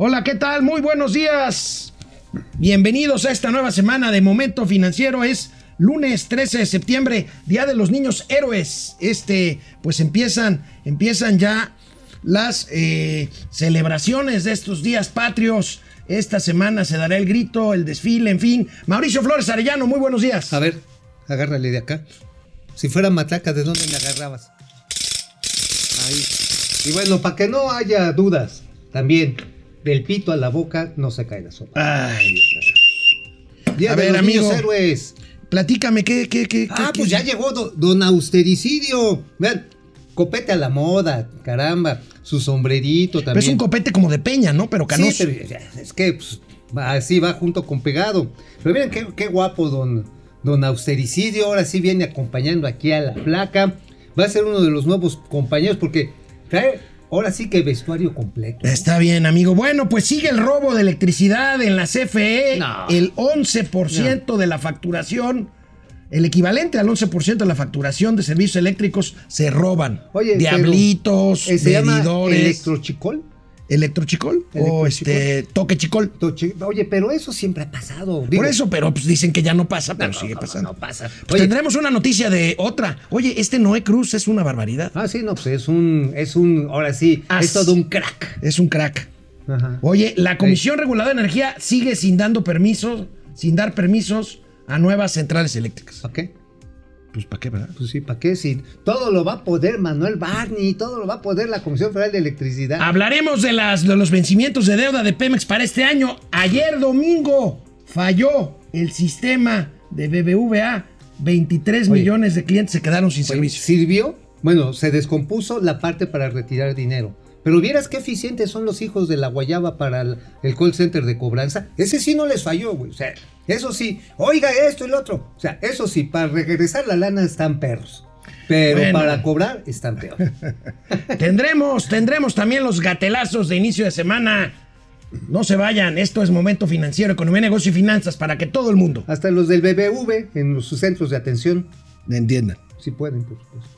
Hola, ¿qué tal? Muy buenos días. Bienvenidos a esta nueva semana de Momento Financiero. Es lunes 13 de septiembre, Día de los Niños Héroes. Este, pues empiezan, empiezan ya las eh, celebraciones de estos días patrios. Esta semana se dará el grito, el desfile, en fin. Mauricio Flores Arellano, muy buenos días. A ver, agárrale de acá. Si fuera mataca, ¿de dónde me agarrabas? Ahí. Y bueno, para que no haya dudas, también del pito a la boca no se cae la sopa. Ay, Dios mío. Día a de ver, los amigo. niños héroes. Platícame, ¿qué, qué, qué? Ah, qué- pues qué- ya llegó do- don Austericidio. Vean, copete a la moda, caramba. Su sombrerito Pero también. es un copete como de peña, ¿no? Pero canoso. Sí, pero es que pues, así va junto con pegado. Pero miren qué, qué guapo don, don Austericidio. Ahora sí viene acompañando aquí a la placa. Va a ser uno de los nuevos compañeros porque trae ahora sí que vestuario completo. Está bien, amigo. Bueno, pues sigue el robo de electricidad en la CFE. No. El 11% de la facturación, el equivalente al 11% de la facturación de servicios eléctricos se roban. Oye, Diablitos, Eh, se llama medidores. Electrochicol. ¿Electrochicol? O este, toque chicol. Oye, pero eso siempre ha pasado. Por eso, pero pues dicen que ya no pasa, pero No, sigue pasando. no pasa. Pues Oye, tendremos una noticia de otra. Oye, este Noé Cruz es una barbaridad. Ah, sí, no, pues es un, es un, ahora sí, As. es todo un crack. Es un crack. Ajá. Oye, la Comisión Reguladora de Energía sigue sin dando permisos, sin dar permisos a nuevas centrales eléctricas. ¿Para qué? Pues para qué, ¿verdad? Pues sí, ¿para qué? Si todo lo va a poder Manuel Barney, todo lo va a poder la Comisión Federal de Electricidad. Hablaremos de, las, de los vencimientos de deuda de Pemex para este año. Ayer domingo falló el sistema de BBVA. 23 Oye. millones de clientes se quedaron sin servicio. ¿Sirvió? Bueno, se descompuso la parte para retirar dinero. Pero vieras qué eficientes son los hijos de la guayaba para el, el call center de cobranza. Ese sí no les falló, güey. O sea, eso sí, oiga esto y lo otro. O sea, eso sí, para regresar la lana están perros. Pero Bueno. para cobrar están peor. Tendremos, tendremos también los gatelazos de inicio de semana. No se vayan, esto es Momento Financiero, Economía, Negocio y Finanzas para que todo el mundo Hasta los del BBV en los- sus centros de atención, entienda. si pueden, por supuesto.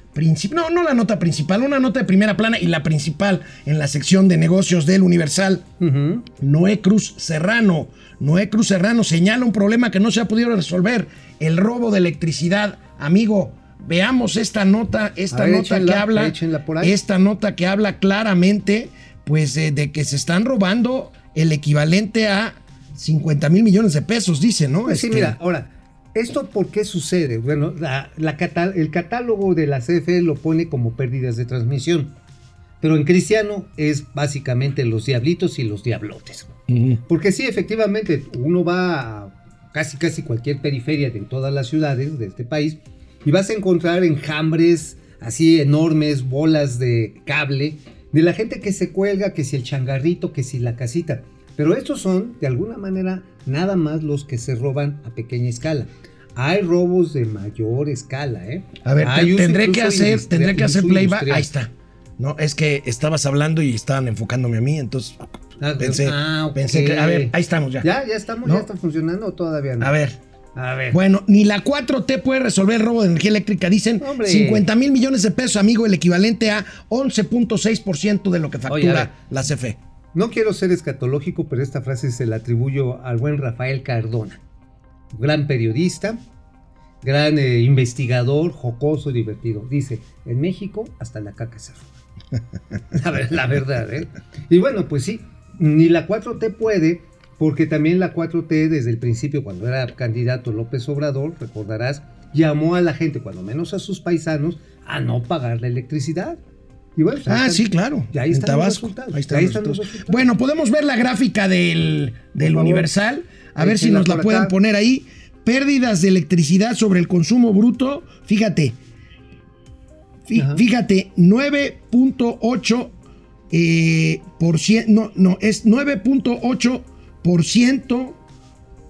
principal, no, no la nota principal, una nota de primera plana y la principal en la sección de negocios del Universal. Noé Cruz Serrano. Noé Cruz Serrano señala un problema que no se ha podido resolver, el robo de electricidad. Amigo, veamos esta nota, esta ver, nota que habla, esta nota que habla claramente, pues, de que se están robando el equivalente a 50 mil millones de pesos, dice, ¿no? Pues sí, Este, mira, ahora, ¿esto por qué sucede? Bueno, la, la cata- el catálogo de la CFE lo pone como pérdidas de transmisión. Pero en cristiano es básicamente los diablitos y los diablotes. Ujú. Porque sí, efectivamente, uno va a casi casi cualquier periferia de todas las ciudades de este país y vas a encontrar enjambres así enormes, bolas de cable, de la gente que se cuelga, que si el changarrito, que si la casita. Pero estos son, de alguna manera, nada más los que se roban a pequeña escala. Hay robos de mayor escala, ¿eh? A ver, te- tendré que hacer, tendré que hacer playback. Ahí está. No, es que estabas hablando y estaban enfocándome a mí, entonces Ah, pensé, ah, pensé que, a ver, ahí estamos ya. ¿Ya? ¿Ya estamos? ¿No? ¿Ya está funcionando o todavía no? A ver. A ver. Bueno, ni la 4T puede resolver el robo de energía eléctrica. Dicen Hombre. 50 mil millones de pesos, amigo, el equivalente a 11.6% de lo que factura la CFE. No quiero ser escatológico, pero esta frase se la atribuyo al buen Rafael Cardona. Gran periodista, gran eh, investigador, jocoso, divertido. Dice, en México hasta la caca se la, la verdad, ¿eh? Y bueno, pues sí, ni la 4T puede, porque también la 4T desde el principio, cuando era candidato López Obrador, recordarás, llamó a la gente, cuando menos a sus paisanos, a no pagar la electricidad. Y bueno, ahí Ah, están- sí, claro. Y ahí están Tabasco. Ahí están, Ahí los están los resultados. resultados. Bueno, podemos ver la gráfica del, del. Universal. A ver si nos la pueden acá. poner ahí. Pérdidas de electricidad sobre el consumo bruto. Fíjate. Ajá. Fíjate, 9.8 eh, por cien- no, no, es 9.8 por ciento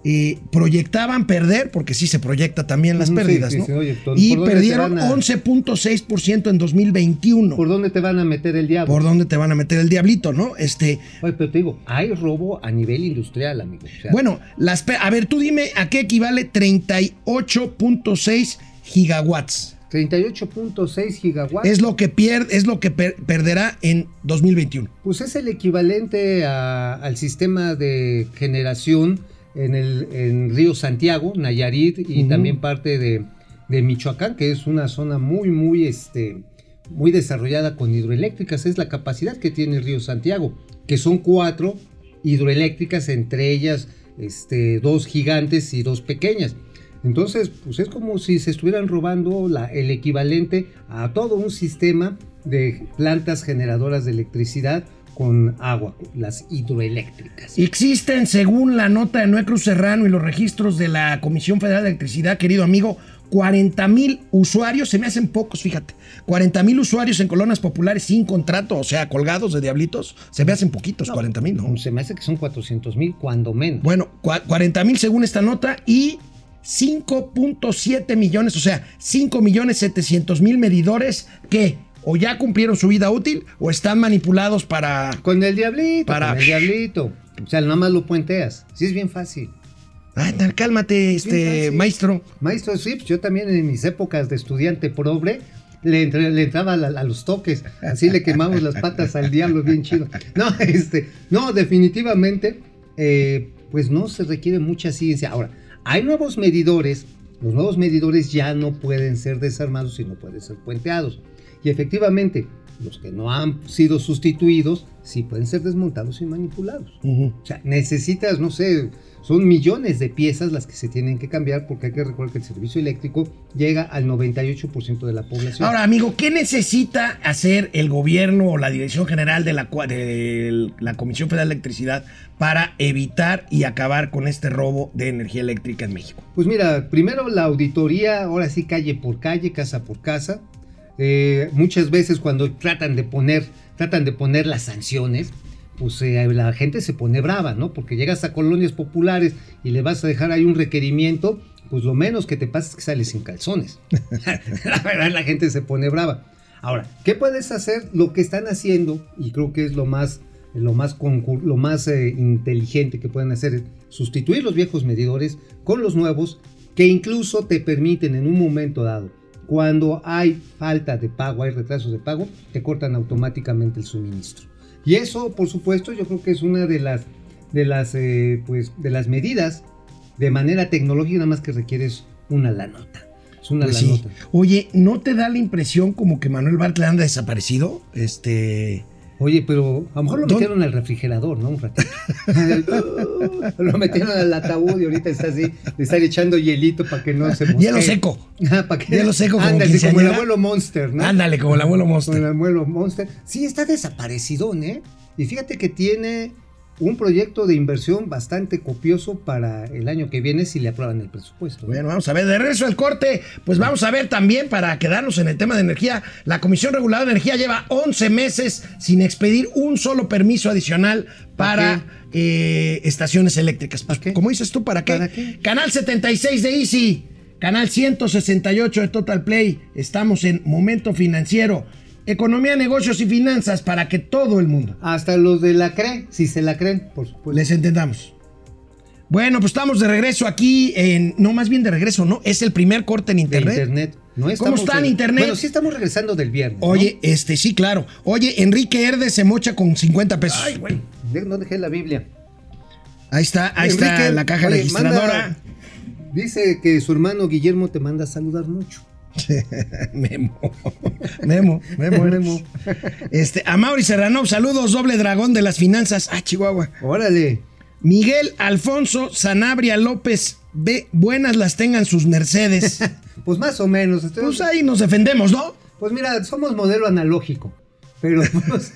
eh, proyectaban perder, porque sí se proyecta también las Ujú, sí, pérdidas, sí, ¿no? oye, ¿por- y perdieron a- 11.6% en 2021. ¿Por dónde te van a meter el diablo? ¿Por dónde te van a meter el diablito, no? Este, Oye, pero te digo, hay robo a nivel industrial, amigo. O sea, bueno, las a ver, tú dime a qué equivale 38.6 gigawatts. 38.6 gigawatts. Es lo que pierde, es lo que per- perderá en 2021. Pues es el equivalente a- al sistema de generación en el en Río Santiago, Nayarit y también parte de, de Michoacán, que es una zona muy, muy, este, muy desarrollada con hidroeléctricas. Es la capacidad que tiene el Río Santiago, que son cuatro hidroeléctricas, entre ellas este, dos gigantes y dos pequeñas. Entonces, pues es como si se estuvieran robando la- el equivalente a todo un sistema de plantas generadoras de electricidad con agua, las hidroeléctricas. Existen, según la nota de Noé Cruz Serrano y los registros de la Comisión Federal de Electricidad, querido amigo, 40 mil usuarios, se me hacen pocos, fíjate, 40 mil usuarios en colonias populares sin contrato, o sea, colgados de diablitos, se me hacen poquitos, 40 mil, ¿no? Se me hace que son 400 mil, cuando menos. Bueno, cua- 40 mil según esta nota y 5.7 millones, o sea, 5 millones 700 mil medidores que o ya cumplieron su vida útil o están manipulados para... Con el diablito, Para- con el diablito. O sea, nada más lo puenteas. Sí, es bien fácil. Ay, tal, cálmate, este fácil. maestro. Maestro Sips, yo también en mis épocas de estudiante pobre le, entraba a, la- a los toques, así le quemamos las patas al diablo bien chido. No, este, no, definitivamente, eh, pues no se requiere mucha ciencia. Ahora, hay nuevos medidores, los nuevos medidores ya no pueden ser desarmados y no pueden ser puenteados. Y efectivamente, los que no han sido sustituidos, sí pueden ser desmontados y manipulados. O sea, necesitas, no sé, son millones de piezas las que se tienen que cambiar porque hay que recordar que el servicio eléctrico llega al 98% de la población. Ahora, amigo, ¿qué necesita hacer el gobierno o la Dirección General de la, de la Comisión Federal de Electricidad para evitar y acabar con este robo de energía eléctrica en México? Pues mira, primero la auditoría, ahora sí calle por calle, casa por casa. Eh, muchas veces cuando tratan de poner, tratan de poner las sanciones, pues eh, la gente se pone brava, ¿no? Porque llegas a colonias populares y le vas a dejar ahí un requerimiento, pues lo menos que te pasa es que sales sin calzones. la verdad, la gente se pone brava. Ahora, ¿qué puedes hacer? Lo que están haciendo, y creo que es lo más, lo más, lo más eh, inteligente que pueden hacer, es sustituir los viejos medidores con los nuevos, que incluso te permiten en un momento dado, cuando hay falta de pago, hay retrasos de pago, te cortan automáticamente el suministro. Y eso, por supuesto, yo creo que es una de las, de las, eh, pues, de las medidas de manera tecnológica, nada más que requieres una la nota. Es una Pues la sí. nota. Oye, ¿no te da la impresión como que Manuel Bartlett anda desaparecido? Este. Oye, pero a lo mejor lo ¿Dónde? metieron al refrigerador, ¿no? Un ratito. lo metieron al ataúd y ahorita está así, le están echando hielito para que no se mosquee. Hielo seco. Ah, para que Hielo seco como Ándale, como el abuelo Monster, ¿no? Ándale, como el abuelo Monster. el abuelo Monster. Sí, está desaparecido, ¿eh? Y fíjate que tiene un proyecto de inversión bastante copioso para el año que viene si le aprueban el presupuesto. Bueno, vamos a ver, de regreso al corte, pues vamos a ver también para quedarnos en el tema de energía, la Comisión Reguladora de Energía lleva 11 meses sin expedir un solo permiso adicional para eh, estaciones eléctricas. Pues, ¿Para qué? como dices tú, ¿para qué? ¿Para qué? Canal 76 de Easy, canal 168 de Total Play, estamos en Momento Financiero, Economía, Negocios y Finanzas para que todo el mundo Hasta los de la creen, si se la creen, por supuesto. les entendamos. Bueno, pues estamos de regreso aquí en. No, más bien de regreso, ¿no? Es el primer corte en de internet. internet. No ¿Cómo está en internet? Bueno, sí estamos regresando del viernes. ¿no? Oye, este, sí, claro. Oye, Enrique Herde se mocha con 50 pesos. Ay, güey. No dejé la Biblia. Ahí está, ahí está la caja oye, registradora. manda- dice que su hermano Guillermo te manda a saludar mucho. Memo. Memo, Memo, Memo. Este, a Mauri Serrano, saludos, doble dragón de las finanzas. Ah, Chihuahua. Órale. Miguel Alfonso Sanabria López, ve, buenas las tengan sus Mercedes. Pues más o menos. Estoy- Pues ahí nos defendemos, ¿no? Pues mira, somos modelo analógico. Pero pues,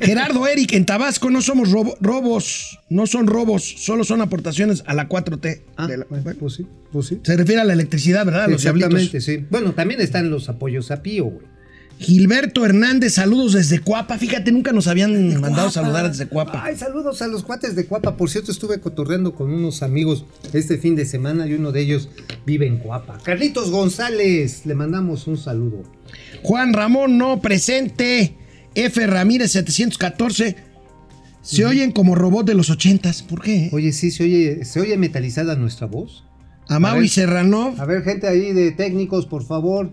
Gerardo Eric, en Tabasco no somos robo- robos, no son robos, solo son aportaciones a la 4T. ah, de la- bueno, pues sí, pues sí. se refiere a la electricidad, ¿verdad? Los diablitos. Exactamente, sí. Bueno, también están los apoyos a Pío, güey. Gilberto Hernández, saludos desde Cuapa. Fíjate, nunca nos habían mandado Cuapa. saludar desde Cuapa. Ay, saludos a los cuates de Cuapa. Por cierto, estuve cotorreando con unos amigos este fin de semana y uno de ellos vive en Cuapa. Carlitos González, le mandamos un saludo. Juan Ramón no presente. F. Ramírez 714. Se oyen como robot de los ochentas. ¿Por qué? Oye, sí, se oye, se oye metalizada nuestra voz. A Maui ver. Serrano. A ver, gente ahí de técnicos, por favor.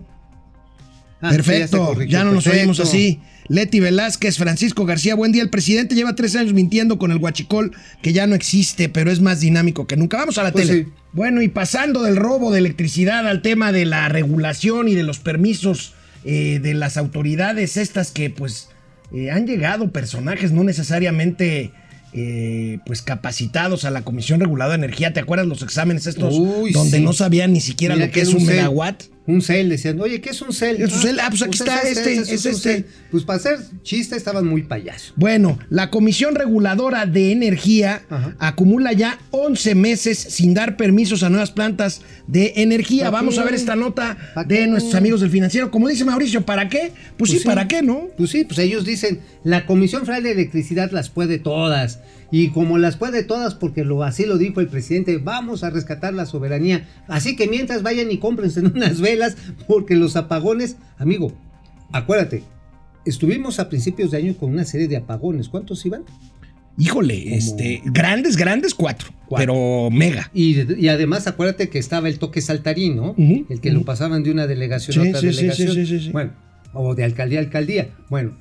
Ah, Perfecto, ya, corrigió, no nos oímos así. Leti Velázquez, Francisco García, buen día. El presidente lleva tres años mintiendo con el huachicol que ya no existe, pero es más dinámico que nunca. Vamos a la Pues tele. sí. Bueno, y pasando del robo de electricidad al tema de la regulación y de los permisos eh, de las autoridades estas que pues eh, han llegado personajes no necesariamente eh, pues capacitados a la Comisión Reguladora de Energía. ¿Te acuerdas los exámenes estos Uy, donde sí. no sabían ni siquiera Mira lo que es un megawatt? Un cel, decían, oye, ¿qué es un cel? Es un cel. Ah, pues aquí está este, es este. cel. Pues para hacer chiste estaban muy payasos. Bueno, la Comisión Reguladora de Energía Ajá. acumula ya 11 meses sin dar permisos a nuevas plantas de energía. ¿Pa' Vamos qué? a ver esta nota ¿Pa' de qué? nuestros amigos del financiero. Como dice Mauricio, ¿para qué? Pues, sí, ¿para qué, no? Pues sí, pues ellos dicen, la Comisión Federal de Electricidad las puede todas. Y como las puede todas, porque lo, así lo dijo el presidente, vamos a rescatar la soberanía. Así que mientras vayan y cómprense unas velas, porque los apagones, amigo, acuérdate, estuvimos a principios de año con una serie de apagones. ¿Cuántos iban? Híjole, este, grandes, grandes, cuatro, Cuatro. pero mega. Y, y además acuérdate que estaba el toque saltarín, ¿no? El que lo pasaban de una delegación Sí, a otra sí, delegación. sí, sí, sí. Bueno, o de alcaldía a alcaldía. Bueno,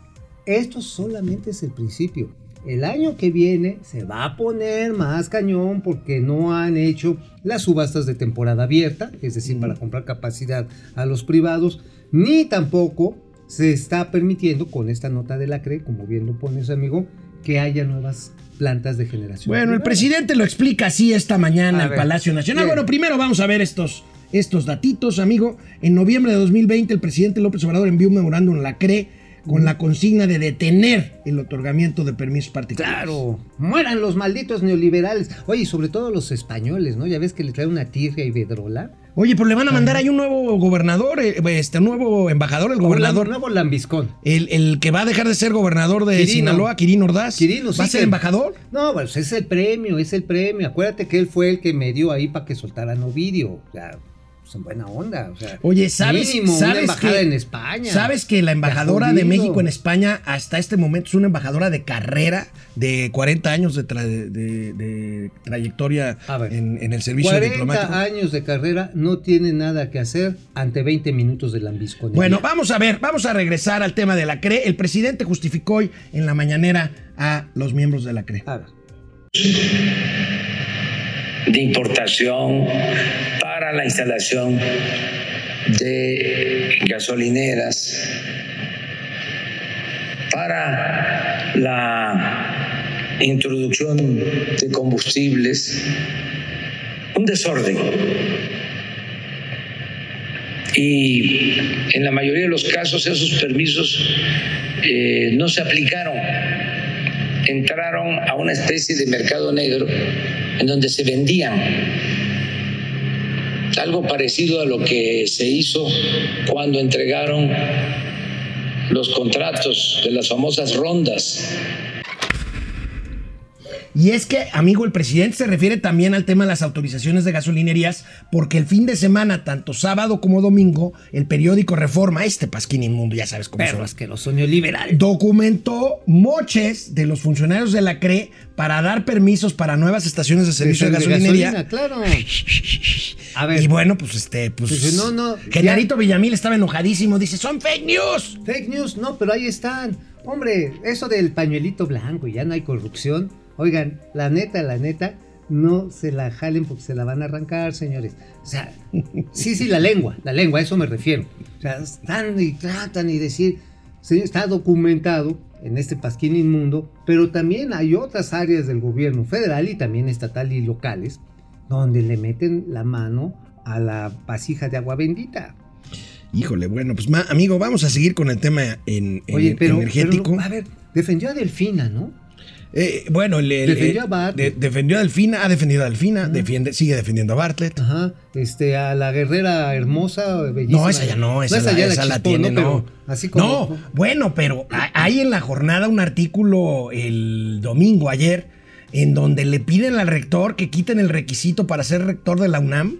esto solamente es el principio. El año que viene se va a poner más cañón porque no han hecho las subastas de temporada abierta, es decir, para comprar capacidad a los privados, ni tampoco se está permitiendo con esta nota de la CRE, como bien lo pones amigo, que haya nuevas plantas de generación. Bueno, el presidente lo explica así esta mañana en Palacio Nacional. bien. Bueno, primero vamos a ver estos, estos datitos, amigo. En noviembre de 2020, el presidente López Obrador envió un memorándum a la CRE con la consigna de detener el otorgamiento de permisos particulares. Claro, mueran los malditos neoliberales. Oye, sobre todo los españoles, ¿no? Ya ves que le trae una tirria y vedrola. Oye, pero le van a mandar ahí un nuevo gobernador, eh, este nuevo embajador, el gobernador. Un nuevo lambiscón. El, el que va a dejar de ser gobernador de Quirino. Sinaloa, Quirino Ordaz. Quirino, sí ¿Va a ser que- embajador? No, pues es el premio, es el premio. Acuérdate que él fue el que me dio ahí para que soltara Ovidio. O sea, pues en buena onda. O sea, Oye, ¿sabes, mínimo una sabes embajada que, en España. ¿Sabes que la embajadora de. México en España hasta este momento es una embajadora de carrera de 40 años de, tra- de- de trayectoria ver, en, en el servicio 40 diplomático? años de carrera no tiene nada que hacer ante 20 minutos de lambisconería. Bueno, vamos a ver, vamos a regresar al tema de la CRE. El presidente justificó hoy en la mañanera a los miembros de la CRE. A ver. de importación para la instalación de gasolineras, para la introducción de combustibles, un desorden. Y en la mayoría de los casos esos permisos eh, no se aplicaron entraron a una especie de mercado negro en donde se vendían algo parecido a lo que se hizo cuando entregaron los contratos de las famosas rondas Y es que, amigo, el presidente se refiere también al tema de las autorizaciones de gasolinerías, porque el fin de semana, tanto sábado como domingo, el periódico Reforma, este pasquín inmundo, ya sabes cómo Perro son, asqueroso neoliberal. documentó moches de los funcionarios de la CRE para dar permisos para nuevas estaciones de servicio de, De gasolinería. gasolina, claro. A ver. Y bueno, pues este, pues. Pues, no, no, Genarito Villamil estaba enojadísimo, dice: ¡Son fake news! Fake news, no, pero ahí están. Hombre, eso del pañuelito blanco y ya no hay corrupción. Oigan, la neta, la neta, no se la jalen porque se la van a arrancar, señores. O sea, sí, sí, la lengua, la lengua, a eso me refiero. O sea, están y tratan y decir, señor, está documentado en este pasquín inmundo, pero también hay otras áreas del gobierno federal y también estatal y locales donde le meten la mano a la vasija de agua bendita. Híjole, bueno, pues ma- amigo, vamos a seguir con el tema en, en- Oye, pero, energético. pero, a ver, defendió a Delfina, ¿no? Eh, bueno, el- Defendió a Bartlett. de- defendió a Delfina, ha defendido a Delfina, defiende, sigue defendiendo a Bartlett. Ajá, este, a la guerrera hermosa, bellísima. No, esa ya no, esa, la, ya esa la chispó, tiene, no. Pero así como. No, bueno, pero ha- hay en la jornada un artículo el domingo, ayer, en donde le piden al rector que quiten el requisito para ser rector de la UNAM.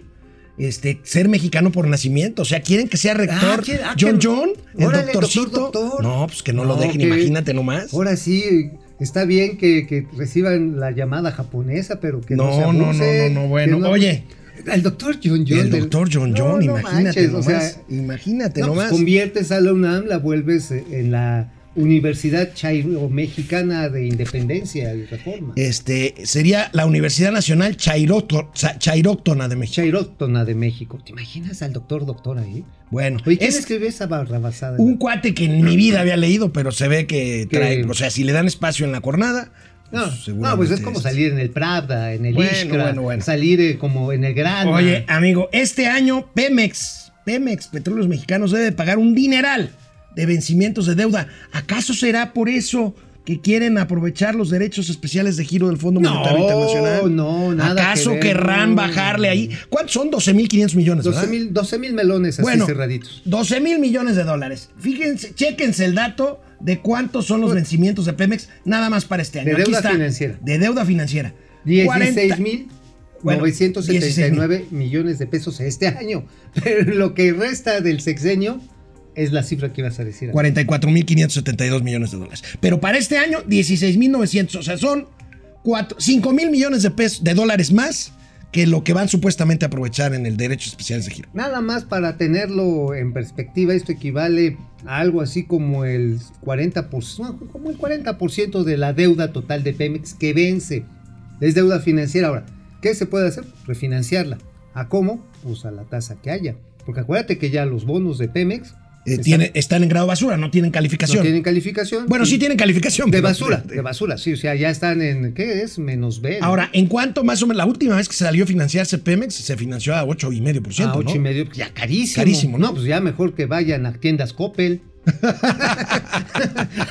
Este, ser mexicano por nacimiento. O sea, quieren que sea rector Ah, quiere- ah, John John, el Órale, doctorcito. doctor, doctor. No, pues que no, lo No, dejen, que- imagínate nomás. Ahora sí, está bien que, que reciban la llamada japonesa, pero que no, No, se no, no, no, no, bueno. no- Oye. El doctor John John. el doctor John John, no imagínate manches, nomás. o sea, imagínate no, pues, nomás. conviertes a la UNAM, la vuelves en la Universidad Chairo Mexicana de Independencia y Reforma. Este sería la Universidad Nacional Chairóctona de México. Chairóctona de México. ¿Te imaginas al doctor doctor ahí? Bueno, Oye, ¿quién es escribió esa barrabasada? un cuate que en mi vida había leído, pero se ve que Que- trae, o sea, si le dan espacio en la jornada, No, pues, no, pues es como salir en el Pravda, en el Bueno, Ishkra, bueno, bueno. salir eh, como en el Gran. Oye, amigo, este año Pemex, Pemex, Petróleos Mexicanos, debe pagar un dineral de vencimientos de deuda. ¿Acaso será por eso que quieren aprovechar los derechos especiales de giro del Fondo No, Monetario Internacional? no, nada ¿Acaso que ver, querrán no. bajarle ahí? ¿Cuántos son? 12.500 millones, 12 ¿verdad? mil, 12 mil melones así Bueno, cerraditos. 12 mil millones de dólares. Fíjense, chéquense el dato de cuántos son los vencimientos de Pemex nada más para este año. De Aquí deuda está, financiera. De deuda financiera. 16 mil Bueno, 979 millones de pesos este año. Pero lo que resta del sexenio es la cifra que ibas a decir. 44.572 millones de dólares. Pero para este año, 16.900. O sea, son 5 mil millones de, pesos, de dólares más que lo que van supuestamente a aprovechar en el Derechos Especiales de Giro. Nada más para tenerlo en perspectiva, esto equivale a algo así como el 40%, no, como el 40% de la deuda total de Pemex que vence. Es deuda financiera. Ahora, ¿qué se puede hacer? Refinanciarla. ¿A cómo? Pues a la tasa que haya. Porque acuérdate que ya los bonos de Pemex Eh, están- tiene- están en grado basura, no tienen calificación. no tienen calificación. Bueno, sí tienen calificación. De basura, de basura, sí, o sea, ya están en, ¿qué es? Menos B. ¿no? Ahora, ¿en cuánto más o menos? La última vez que se salió a financiarse Pemex se financió a 8,5%. a ocho ¿no? y medio, ya carísimo. Carísimo, ¿no? pues ya mejor que vayan a tiendas Coppel.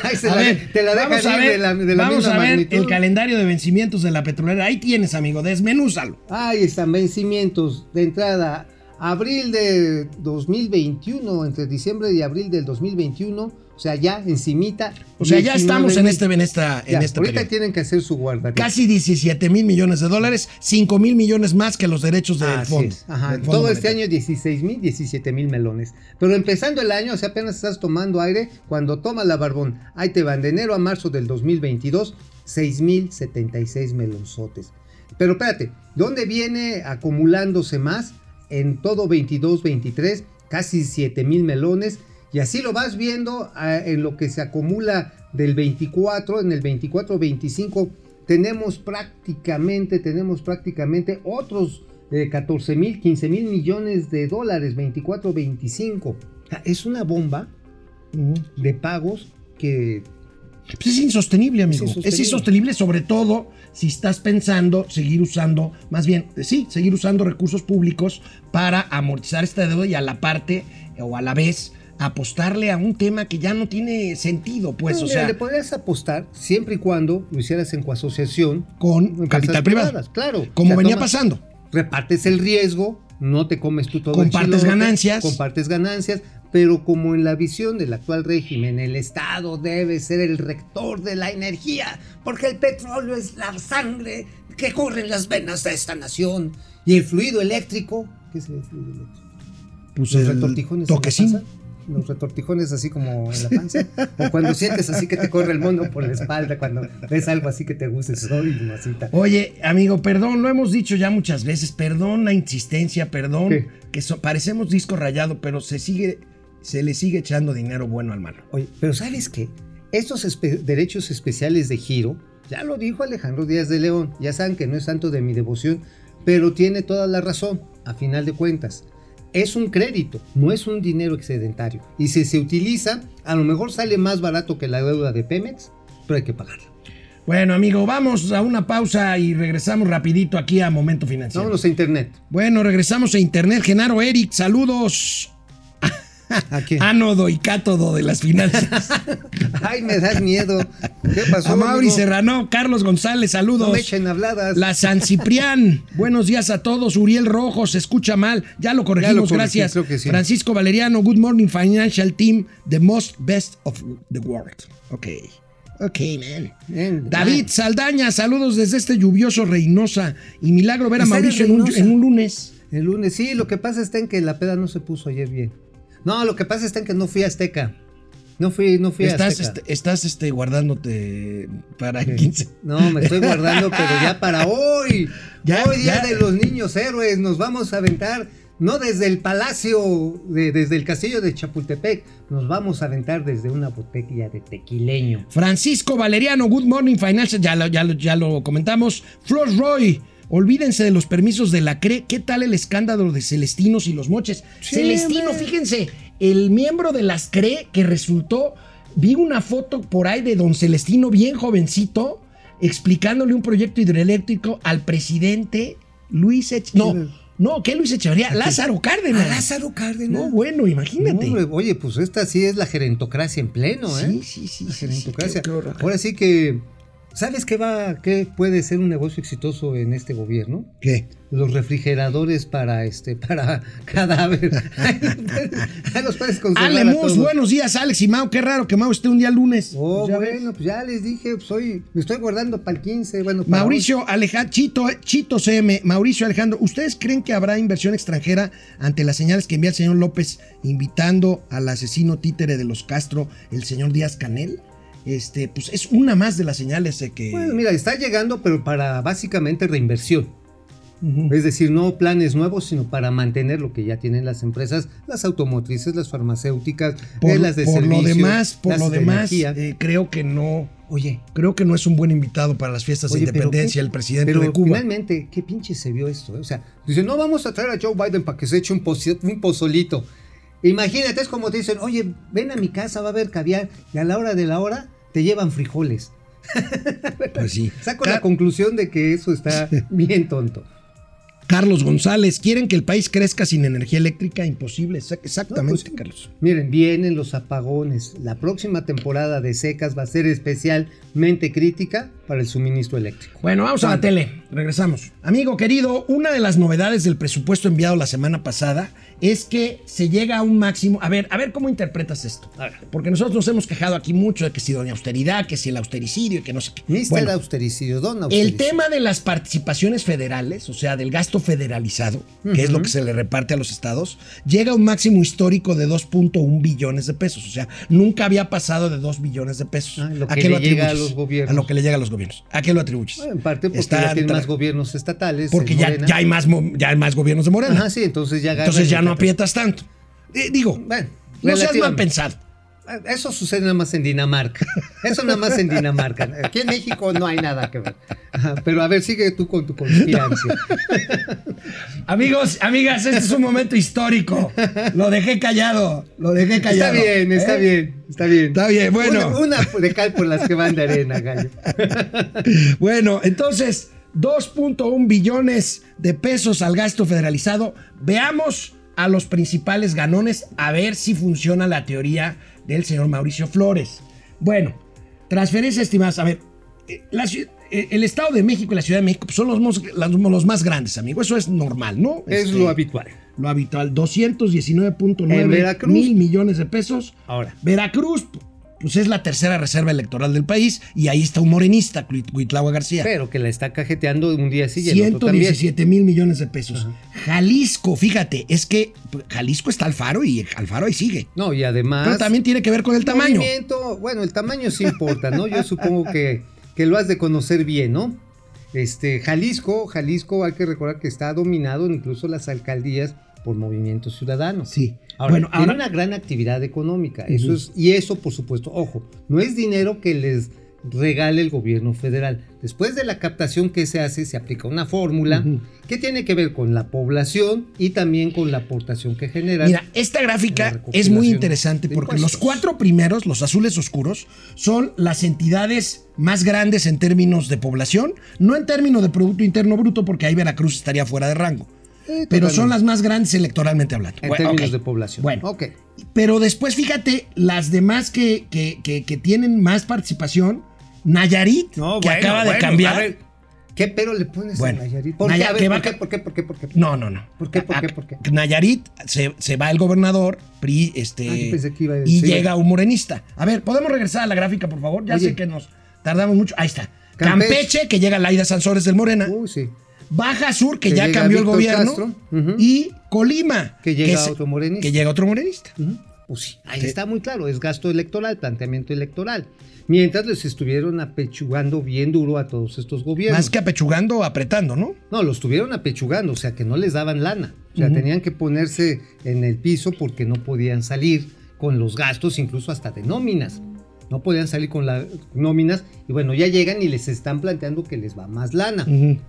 Ahí se A la- ver, te la vamos a ver, de la, de la vamos a ver magnitud. el calendario de vencimientos de la petrolera. Ahí tienes, amigo, desmenúzalo. Ahí están vencimientos de entrada. Abril de 2021, entre diciembre y abril del 2021, o sea, ya encimita. O sea, ya 19 estamos en este, en esta, Ya, en este ahorita periodo. tienen que hacer su guarda. Casi 17 mil millones de dólares, 5 mil millones más que los derechos del Así fondo. es. Ajá. del Fondo Todo este año 16 mil, 17 mil melones. Pero empezando el año, o sea, apenas estás tomando aire, cuando tomas la barbón, ahí te van de enero a marzo del 2022, 6 mil 76 melonzotes. Pero espérate, ¿dónde viene acumulándose más? En todo 22, 23, casi 7 mil melones. Y así lo vas viendo ah, en lo que se acumula del 24, en el 24, 25, tenemos prácticamente, tenemos prácticamente otros eh, 14 mil, 15 mil millones de dólares, 24, 25. O sea, Es una bomba de pagos que Pues es insostenible, amigo. Es insostenible. sobre todo si estás pensando seguir usando, más bien, sí, seguir usando recursos públicos para amortizar esta deuda y a la parte o a la vez apostarle a un tema que ya no tiene sentido, pues, No, o mira, sea, le podrías apostar siempre y cuando lo hicieras en coasociación con capital privado. claro. Como O sea, venía tomas- pasando. repartes el riesgo, no te comes tú todo Compartes el chilote, ganancias. compartes ganancias, pero como en la visión del actual régimen, el Estado debe ser el rector de la energía, porque el petróleo es la sangre que corre en las venas de esta nación y el fluido eléctrico, ¿qué es el fluido eléctrico? Pues Los el retortijones toquecín. los retortijones así como en la panza, o cuando sientes así que te corre el mundo por la espalda, cuando ves algo así que te guste, soy masita. Oye, amigo, perdón, lo hemos dicho ya muchas veces, perdón la insistencia, perdón, ¿Qué? que so- parecemos disco rayado, pero se sigue, se le sigue echando dinero bueno al malo. Oye, pero ¿sabes qué? Estos espe- derechos especiales de giro, ya lo dijo Alejandro Díaz de León, ya saben que no es santo de mi devoción, pero tiene toda la razón, a final de cuentas. Es un crédito, no es un dinero excedentario. Y si se utiliza, a lo mejor sale más barato que la deuda de Pemex, pero hay que pagarla. Bueno, amigo, vamos a una pausa y regresamos rapidito aquí a Momento Financiero. Vámonos a internet. Bueno, regresamos a Internet. Genaro Eric, saludos. ¿A quién? Ánodo y cátodo de las finanzas. Ay, me das miedo. ¿Qué pasó? A Mauri amigo? Serrano, Carlos González, saludos. No me echen habladas. La San Ciprián, buenos días a todos. Uriel Rojo, se escucha mal. Ya lo corregimos, corregí, gracias. sí. Francisco Valeriano, Good Morning Financial Team, the most best of the world. Ok. Ok, man. David bien. Saldaña, saludos desde este lluvioso Reynosa. Y milagro ver a ¿Está en Mauricio en un, Reynosa? en un lunes. El lunes, sí, lo que pasa está en que la peda no se puso ayer bien. No, lo que pasa en que no fui a Azteca. No fui, no fui a Azteca. este, estás este, guardándote para el 15. No, me estoy guardando, pero ya para hoy. Ya, hoy día ya. de los niños héroes, nos vamos a aventar, no desde el palacio, de- desde el castillo de Chapultepec, nos vamos a aventar desde una botella de tequileño. Francisco Valeriano, Good Morning Financial, ya lo, ya lo, ya lo comentamos. Flor Roy, olvídense de los permisos de la CRE. ¿Qué tal el escándalo de Celestinos y los moches? Sí, Celestino, fíjense, el miembro de las CRE que resultó, vi una foto por ahí de don Celestino bien jovencito, explicándole un proyecto hidroeléctrico al presidente Luis Ech... No, no, ¿qué Luis Echeverría? Lázaro Cárdenas. A Lázaro Cárdenas. No, bueno, imagínate. No, oye, pues esta sí es la gerentocracia en pleno, ¿eh? Sí, sí, sí, La sí, sí, gerentocracia. qué- qué. Ahora sí que, ¿sabes qué va, qué puede ser un negocio exitoso en este gobierno? ¿Qué? Los refrigeradores para este, para cadáver. Ahí los puedes a buenos días, Alex y Mau. Qué raro que Mau esté un día lunes. Oh, ves. bueno, pues ya les dije, pues hoy me estoy guardando para el 15. Bueno, para Mauricio Alejandro, Chito, Chito CM, Mauricio Alejandro, ¿ustedes creen que habrá inversión extranjera ante las señales que envía el señor López invitando al asesino títere de los Castro, el señor Díaz Canel? Este, pues es una más de las señales de que. Bueno, mira, está llegando, pero para básicamente reinversión. Es decir, no planes nuevos, sino para mantener lo que ya tienen las empresas, las automotrices, las farmacéuticas, por, eh, las de por lo servicio, demás, por lo de demás, eh, creo que no, Oye, creo que no es un buen invitado para las fiestas Oye, de independencia qué- el presidente pero de Cuba. Finalmente, qué pinche se vio esto. eh? O sea, dice, no vamos a traer a Joe Biden para que se eche un, pozi- un pozolito. Imagínate, es como te dicen, oye, ven a mi casa, va a haber caviar, y a la hora de la hora te llevan frijoles. Pues sí. Saco Ca- la conclusión de que eso está bien tonto. Carlos González, ¿quieren que el país crezca sin energía eléctrica? Imposible, Exac- exactamente, No, pues, Carlos. Miren, vienen los apagones. La próxima temporada de secas va a ser especialmente crítica para el suministro eléctrico. Bueno, vamos a la tele. Regresamos. Amigo querido, una de las novedades del presupuesto enviado la semana pasada es que se llega a un máximo. A ver, a ver cómo interpretas esto. Porque nosotros nos hemos quejado aquí mucho de que si doña austeridad, que si el austericidio que no sé qué. Bueno, austericidio, don el austericidio. tema de las participaciones federales, o sea, del gasto federalizado, que es lo que se le reparte a los estados, llega a un máximo histórico de 2.1 billones de pesos. O sea, nunca había pasado de 2 billones de pesos. Ah, lo ¿A qué lo a atribuyes? los gobiernos. A lo que le llega a los gobiernos. ¿A qué lo atribuyes? Bueno, en parte porque Está ya tienen más gobiernos estatales. Porque ya, ya hay más, ya hay más gobiernos de Morena. Ajá, sí, entonces ya Entonces ya no aprietas tanto. Eh, digo, Bueno, no seas mal pensado. Eso sucede nada más en Dinamarca. Eso nada más en Dinamarca. Aquí en México no hay nada que ver. Pero a ver, sigue tú con tu conspirancia. Amigos, amigas, este es un momento histórico. Lo dejé callado. Lo dejé Está callado. bien, está ¿Eh? bien, está bien. Está bien, bueno. Una, una de cal por las que van de arena, gallo. Bueno, entonces, 2.1 billones de pesos al gasto federalizado. Veamos a los principales ganones a ver si funciona la teoría del señor Mauricio Flores. Bueno, transferencias estimadas. A ver, eh, la eh, el Estado de México y la Ciudad de México pues, son los, más grandes, amigo. Eso es normal, ¿no? Es Este, lo habitual. Lo habitual, 219.9 En Veracruz. mil millones de pesos. Ahora. Veracruz, pues es la tercera reserva electoral del país y ahí está un morenista, Cuit- Cuitlagua García. Pero que la está cajeteando un día sí y el otro también. 117 mil millones de pesos. Jalisco, fíjate, es que Jalisco está Alfaro y Alfaro ahí sigue. No, y además. Pero también tiene que ver con el tamaño. Movimiento, bueno, el tamaño sí importa, ¿no? Yo supongo que, que lo has de conocer bien, ¿no? Este, Jalisco, Jalisco, hay que recordar que está dominado incluso las alcaldías por Movimiento Ciudadano. Sí. Ahora, bueno, tiene ahora una gran actividad económica. Eso es, y eso, por supuesto, ojo, no es dinero que les regale el gobierno federal. Después de la captación que se hace, se aplica una fórmula que tiene que ver con la población y también con la aportación que generan. Mira, esta gráfica es muy interesante porque los cuatro primeros, los azules oscuros, son las entidades más grandes en términos de población, no en términos de Producto Interno Bruto, porque ahí Veracruz estaría fuera de rango. Pero totalmente. son las más grandes electoralmente hablando. En Bueno, términos de población. Bueno, Ok. pero después fíjate, las demás que, que, que- que tienen más participación, Nayarit, No, que bueno, acaba de bueno, cambiar. a ver, ¿Qué pero le pones Bueno, a Nayarit? ¿Por, qué? A ver, que va ¿por, qué? ¿Por qué? ¿Por qué? ¿Por qué? No, no, no. ¿Por qué? ¿Por qué? A- ¿Por qué? Nayarit se, se va el gobernador, PRI, este. Ah, yo pensé que iba a y llega un morenista. A ver, ¿podemos regresar a la gráfica, por favor? Ya Oye. sé que nos tardamos mucho. Ahí está. Campeche. Campeche, que llega Laida Sansores del Morena. Uy, sí. Baja Sur, que, Que ya cambió el gobierno. Castro. Y Colima. Que llega es- otro morenista. Que llega otro morenista. Pues sí, ahí Sí. está muy claro, es gasto electoral, planteamiento electoral. Mientras les estuvieron apechugando bien duro a todos estos gobiernos. Más que apechugando, apretando, ¿no? No, los estuvieron apechugando, o sea que no les daban lana. O sea, tenían que ponerse en el piso porque no podían salir con los gastos, incluso hasta de nóminas. No podían salir con las nóminas y bueno, ya llegan y les están planteando que les va más lana.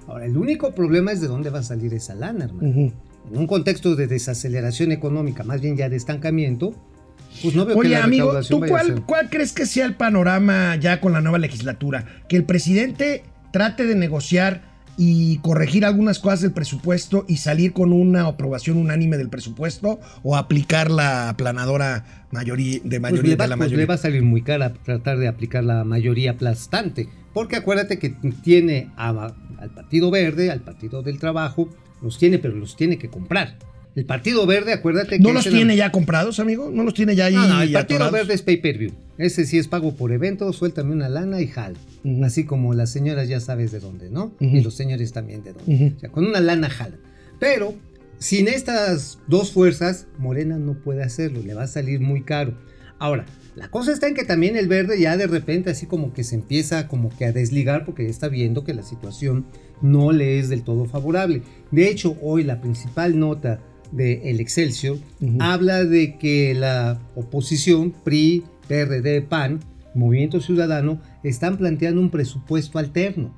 Ahora, el único problema es de dónde va a salir esa lana, hermano. En un contexto de desaceleración económica, más bien ya de estancamiento, pues no veo que Oye, la amigo, ¿tú cuál, cuál crees que sea el panorama ya con la nueva legislatura? Que el presidente trate de negociar y corregir algunas cosas del presupuesto y salir con una aprobación unánime del presupuesto o aplicar la aplanadora mayoría de Pues mayoría va, de la pues mayoría. le va a salir muy cara tratar de aplicar la mayoría aplastante. Porque acuérdate que tiene a- al Partido Verde, al Partido del Trabajo, los tiene, pero los tiene que comprar. El Partido Verde, acuérdate que. ¿No los tiene ya comprados, amigo? ¿No los tiene ya ahí No, no, el Partido atorados? Verde es pay per view. Ese sí es pago por evento, suéltame una lana y jal. Ujú. Así como las señoras ya sabes de dónde, ¿no? Y los señores también de dónde. O sea, con una lana jala. Pero sin estas dos fuerzas, Morena no puede hacerlo, le va a salir muy caro. Ahora, la cosa está en que también el verde ya de repente así como que se empieza como que a desligar porque ya está viendo que la situación no le es del todo favorable. De hecho, hoy la principal nota de El Excelsior Ujú. habla de que la oposición, PRI, PRD, PAN, Movimiento Ciudadano, están planteando un presupuesto alterno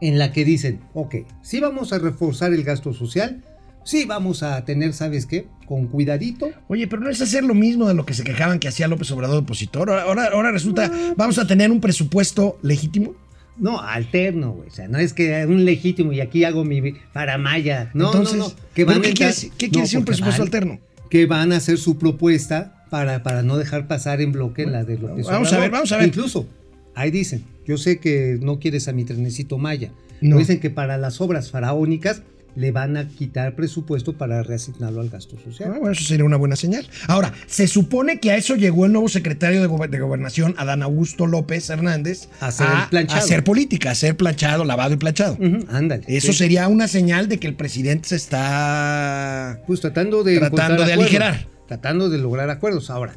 en la que dicen, ok, sí vamos a reforzar el gasto social, sí vamos a tener, ¿sabes qué? Con cuidadito. Oye, pero no es hacer lo mismo de lo que se quejaban que hacía López Obrador opositor. Ahora, ahora, ahora resulta, vamos a tener un presupuesto legítimo. No, alterno, güey. O sea, no es que un legítimo y aquí hago mi faramaya. No, Entonces, no, no. Que ¿pero van ¿qué quiere, qué no, decir un presupuesto van- alterno? Que van a hacer su propuesta para, para no dejar pasar en bloque la de López vamos a ver, vamos a ver. Incluso, ahí dicen, yo sé que no quieres a mi trenecito Maya. No. Dicen que para las obras faraónicas le van a quitar presupuesto para reasignarlo al gasto social. Ah, bueno, eso sería una buena señal. Ahora, se supone que a eso llegó el nuevo secretario de, Gober- de Gobernación, Adán Augusto López Hernández, A hacer el planchado. a hacer política, a hacer planchado, lavado y planchado. Ándale. Eso Sí. sería una señal de que el presidente se está... Pues tratando de Tratando de acuerdos, aligerar. Tratando de lograr acuerdos. Ahora,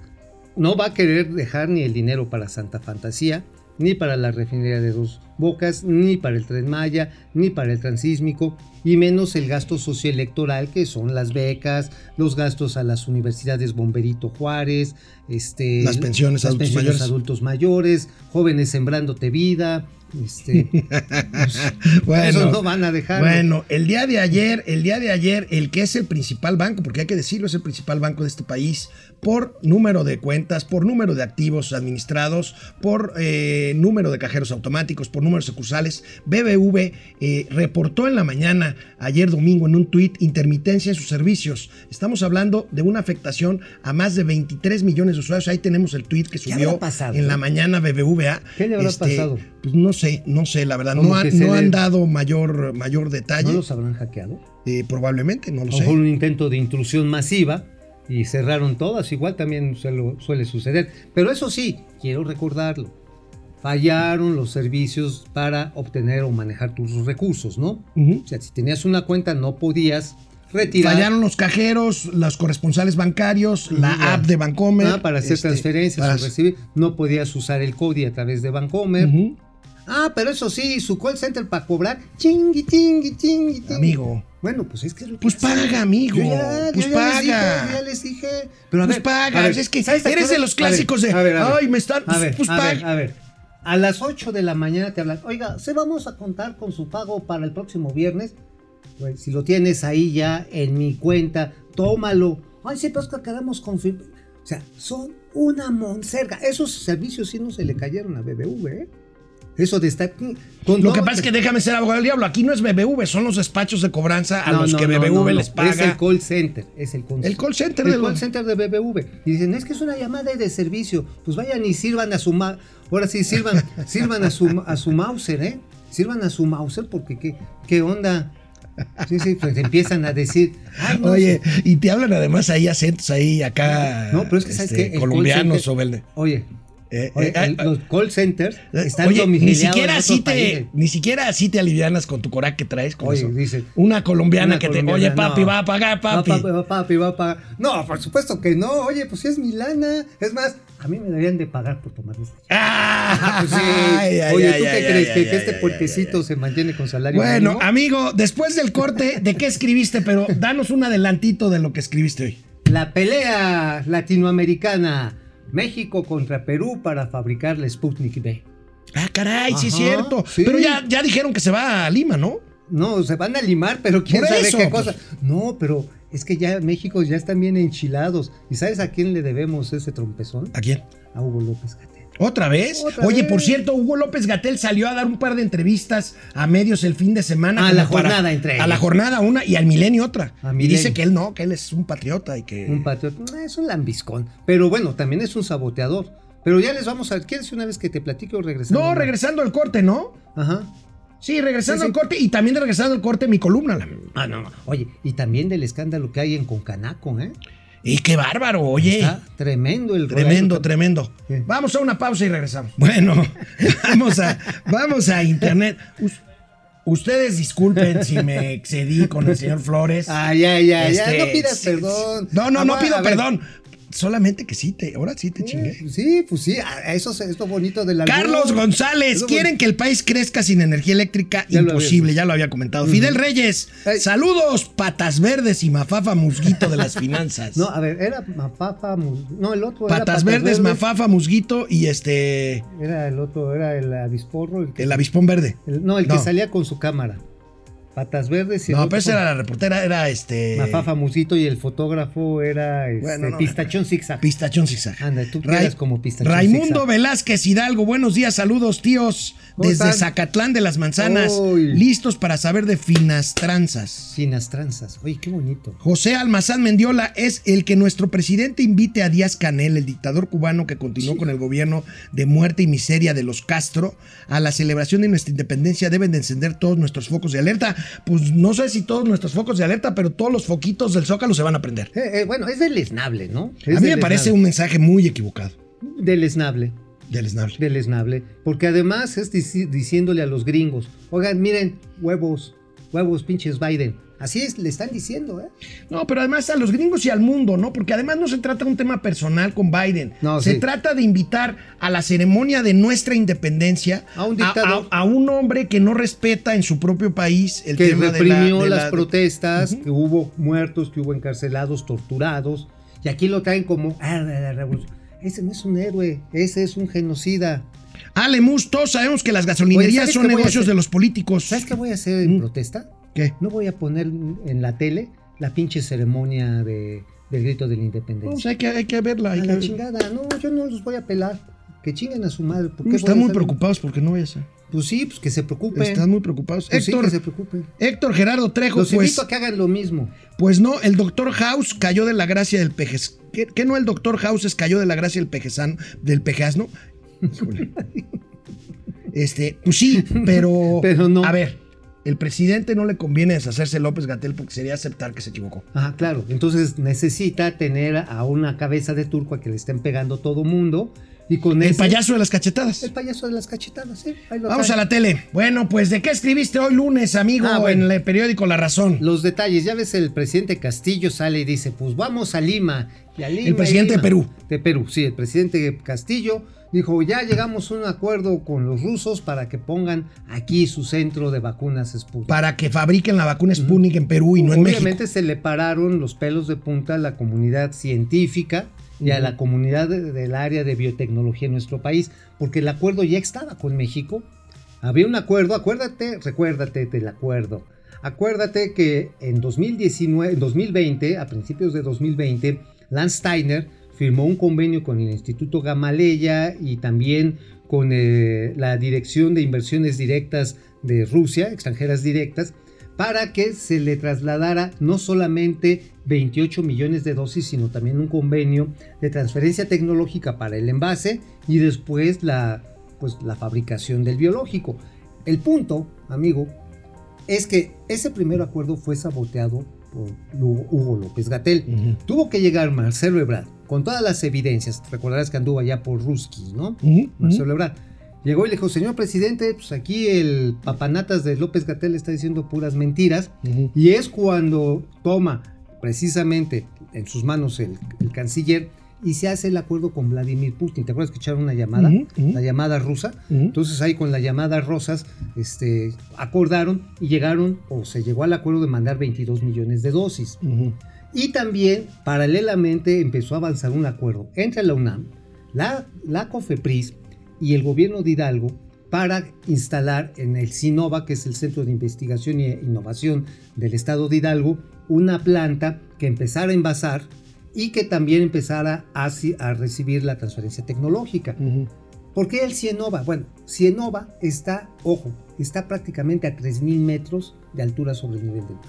no va a querer dejar ni el dinero para Santa Fantasía, ni para la refinería de Dos Bocas, ni para el Tren Maya, ni para el Transísmico, y menos el gasto socioelectoral, que son las becas, los gastos a las universidades Bomberito Juárez, este, Las pensiones las adultos pensiones mayores. adultos mayores, jóvenes sembrándote vida. Este, pues, Bueno, eso no van a dejar. Bueno, el día de ayer, el día de ayer, el que es el principal banco, porque hay que decirlo, es el principal banco de este país, por número de cuentas, por número de activos administrados, por eh, número de cajeros automáticos, por números sucursales, BBV eh, reportó en la mañana, ayer domingo, en un tuit, intermitencia en sus servicios. Estamos hablando de una afectación a más de 23 millones de usuarios. Ahí tenemos el tuit que ¿Qué subió en la mañana BBVA. ¿Qué le habrá pasado? Pues no sé, no sé, la verdad, no, han- no dado mayor, mayor detalle. ¿No los habrán hackeado? Eh, probablemente, no lo lo sé. un intento de intrusión masiva y cerraron todas, igual también suele, suele suceder. Pero eso sí, quiero recordarlo, fallaron los servicios para obtener o manejar tus recursos, ¿no? O sea, si tenías una cuenta no podías retirar. Fallaron los cajeros, los corresponsales bancarios, la app de Bancomer. Ah, para hacer este, transferencias para- o recibir, no podías usar el CODI a través de Bancomer. Ah, pero eso sí, su call center para cobrar, chingui, chingui, chingui, chingui. Amigo, Bueno, pues es que es lo que pues paga, amigo. Yo ya, pues yo ya les dije, paga. ya les dije. Pero a pues ver, paga. a ver, es que ¿sabes a qué eres de los clásicos ver, de. a ver, a ver. Ay, me están. A ver, pues a ver, paga. a ver. A las 8 de la mañana te hablan, oiga, ¿se vamos a contar con su pago para el próximo viernes? Güey, si lo tienes ahí ya en mi cuenta, tómalo. Ay, sí, pues que quedamos con... fi-". O sea, son una monserga. Esos servicios sí no se le cayeron a BBV, ¿eh? Eso de estar. con Lo que pasa es que déjame ser abogado del diablo. Aquí no es BBV, son los despachos de cobranza a No, los no, que BBV no, les paga. Es el call center. Es el call, El call center El call center de BBV. Y dicen, es que es una llamada de servicio. Pues vayan y sirvan a su. ma- Ahora sí, sirvan, sirvan a su, a su Mauser, ¿eh? Sirvan a su Mauser porque qué, qué onda. Sí, sí, pues empiezan a decir. "Ay, no, Oye, y te hablan además ahí acentos ahí acá. No, pero es que sabes este, que call colombianos center- o el- Oye, eh, eh, eh, los call centers están Oye, ni siquiera así te, ni siquiera así te alivianas con tu coraje que traes con Oye, eso. dice, Una colombiana Una que te, oye papi, no. va a pagar papi. Va, papi, va, papi, va a pagar. No, por supuesto que no. Oye, pues si es mi lana. Es más, a mí me deberían de pagar por tomar esta. Ah, Pues sí. ay, ay, Oye, ¿tú ay, qué crees? ¿Que, este puertecito se mantiene con salario Bueno, mínimo? amigo, después del corte, ¿de qué escribiste? Pero danos un adelantito de lo que escribiste hoy. La pelea latinoamericana. México contra Perú para fabricar la Sputnik V. Ah, caray, sí es cierto. sí. Pero ya, ya dijeron que se va a Lima, ¿no? No, se van a limar, pero quién Por sabe eso, qué pues. cosa. No, pero es que ya México ya están bien enchilados. ¿Y sabes a quién le debemos ese trompezón? ¿A quién? A Hugo López Gatell. ¿Otra vez? Otra Oye, vez. por cierto, Hugo López Gatel salió a dar un par de entrevistas a medios el fin de semana. A la jornada entre A ellos. la jornada una y al milenio otra. A y Milenio. dice que él no, que él es un patriota y que... Un patriota. Es un lambiscón. Pero bueno, también es un saboteador. Pero ya les vamos a. ¿Quieres una vez que te platique o regresando? No, regresando al corte, ¿no? Ajá. Sí, regresando Sí, sí. al corte y también regresando al corte mi columna. la- Ah, no, no. Oye, y también del escándalo que hay en Concanaco, ¿eh? Y qué bárbaro, oye. Está tremendo el Tremendo, tremendo. Vamos a una pausa y regresamos. Bueno, vamos a, vamos a internet. Us- ustedes disculpen si me excedí con el señor Flores. Ay, ay, ay, Este, ya, no pidas sí, perdón. No, no, Ah, no pido perdón. Solamente que sí te, ahora sí te chingué. Sí, pues sí, eso es es lo bonito del albur. Carlos González, quieren que el país crezca sin energía eléctrica. Ya Imposible, ya lo había comentado. Fidel Reyes, Ay. saludos, patas verdes y mafafa musguito de las finanzas. No, a ver, era Mafafa, Mus- no, el otro era patas verdes, mafafa, musguito y este, Era el otro, era el avisporro. El que, el avispón verde. el- no, el No. que salía con su cámara. Patas verdes y No, pero esa era la reportera, era este. Mafafa Musito y el fotógrafo era este, Bueno, no, Pistachón Zigzag. Pistachón zigzag. Anda, tú Ray- como Pistachón Raimundo Zigzag. Velázquez Hidalgo, buenos días, saludos tíos ¿Cómo desde están? Zacatlán de las Manzanas, listos para saber de finas tranzas. Finas tranzas. Oye, qué bonito. José Almazán Mendiola es el que nuestro presidente invite a Díaz Canel, el dictador cubano que continuó con el gobierno de muerte y miseria de los Castro, a la celebración de nuestra independencia deben de encender todos nuestros focos de alerta. Pues no sé si todos nuestros focos de alerta, pero todos los foquitos del Zócalo se van a prender. Eh, eh, bueno, es deleznable, ¿no? A mí me parece un mensaje muy equivocado Deleznable. del esnable. Deleznable. Porque además es dici- diciéndole a los gringos, oigan, miren, huevos, huevos, pinches Biden. Así es, le están diciendo, ¿eh? No, pero además a los gringos y al mundo, ¿no? Porque además no se trata de un tema personal con Biden. No, se sí. trata de invitar a la ceremonia de nuestra independencia A un dictador. a, a un hombre que no respeta en su propio país el que tema de la- reprimió de la- las protestas, que hubo muertos, que hubo encarcelados, torturados. Y aquí lo traen como, ah, la, la revolución. Ese no es un héroe, ese es un genocida. Ale Mus, todos sabemos que las gasolinerías ¿sabes son voy negocios de los políticos. ¿Sabes qué voy a hacer en Mm. protesta? ¿Qué? No voy a poner en la tele la pinche ceremonia de, del grito de la independencia. Pues hay que, hay que verla. hay a que la chingada, no, yo no los voy a pelar. Que chinguen a su madre. ¿Por qué voy Están muy preocupados porque no vaya a ser. Pues sí, pues que se preocupen. Están muy preocupados. Pues sí, Héctor, que se preocupen. Héctor Gerardo Trejo, Los pues, invito a que hagan lo mismo. pues no, el doctor House cayó de la gracia del pejes. ¿Qué, qué no el doctor House cayó de la gracia del pejesano, del pejasno? Este, pues sí, pero. Pero no. A ver, el presidente no le conviene deshacerse de López Gatel porque sería aceptar que se equivocó. Ajá, claro. Entonces necesita tener a una cabeza de turco a que le estén pegando todo mundo. Y con El ese- payaso de las cachetadas. El payaso de las cachetadas, sí. ahí lo Vamos a la tele. Bueno, pues ¿de qué escribiste hoy lunes, amigo, Ah, bueno. en el periódico La Razón? Los detalles, ya ves, el presidente Castillo sale y dice, pues vamos a Lima. Y a Lima, El presidente de. Perú. De Perú, sí, el presidente Castillo dijo, ya llegamos a un acuerdo con los rusos para que pongan aquí su centro de vacunas Sputnik. Para que fabriquen la vacuna Sputnik en Perú y no en México. Obviamente se le pararon los pelos de punta a la comunidad científica y a la comunidad de- del área de biotecnología en nuestro país, porque el acuerdo ya estaba con México. Había un acuerdo, acuérdate, recuérdate del acuerdo. Acuérdate que en 2019, en 2020, a principios de 2020, Lance Steiner firmó un convenio con el Instituto Gamaleya y también con eh, la Dirección de Inversiones Directas de Rusia, extranjeras directas, para que se le trasladara no solamente 28 millones de dosis, sino también un convenio de transferencia tecnológica para el envase y después la, pues, la fabricación del biológico. El punto, amigo, es que ese primer acuerdo fue saboteado por Hugo López Gatel. Tuvo que llegar Marcelo Ebrard con todas las evidencias. Recordarás que anduvo allá por Ruski, ¿no? Marcelo Ebrard. Llegó y le dijo, señor presidente, pues aquí el papanatas de López Gatel está diciendo puras mentiras. Y es cuando toma precisamente en sus manos el, el, canciller y se hace el acuerdo con Vladimir Putin. ¿Te acuerdas que echaron una llamada? La llamada rusa. Entonces ahí con la llamada rosas este, acordaron y llegaron o se llegó al acuerdo de mandar 22 millones de dosis. Y también paralelamente empezó a avanzar un acuerdo entre la UNAM, la, la COFEPRIS, y el gobierno de Hidalgo para instalar en el SINOVA, que es el Centro de Investigación e Innovación del Estado de Hidalgo, una planta que empezara a envasar y que también empezara a, a recibir la transferencia tecnológica. ¿Por qué el Cienova? Bueno, Cienova está, ojo, está prácticamente a 3.000 metros de altura sobre el nivel del mar.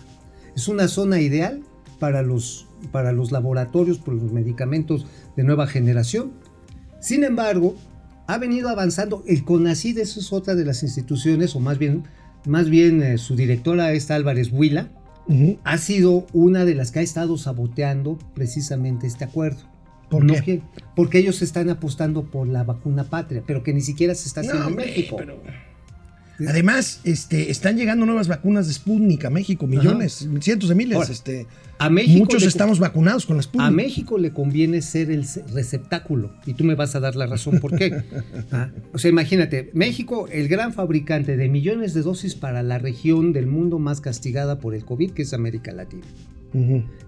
Es una zona ideal para los, para los laboratorios, por los medicamentos de nueva generación. Sin embargo, ha venido avanzando. El CONACID, eso es otra de las instituciones, o más bien, más bien eh, su directora es Álvarez Huila, uh -huh. ha sido una de las que ha estado saboteando precisamente este acuerdo. ¿Por no qué? Porque ellos están apostando por la vacuna patria, pero que ni siquiera se está haciendo No, en México. pero- Además, este, están llegando nuevas vacunas de Sputnik a México, millones, cientos de miles. Ahora, este, a México muchos estamos vacunados con la Sputnik. A México le conviene ser el receptáculo y tú me vas a dar la razón por qué. Ah, O sea, imagínate, México, el gran fabricante de millones de dosis para la región del mundo más castigada por el COVID, que es América Latina.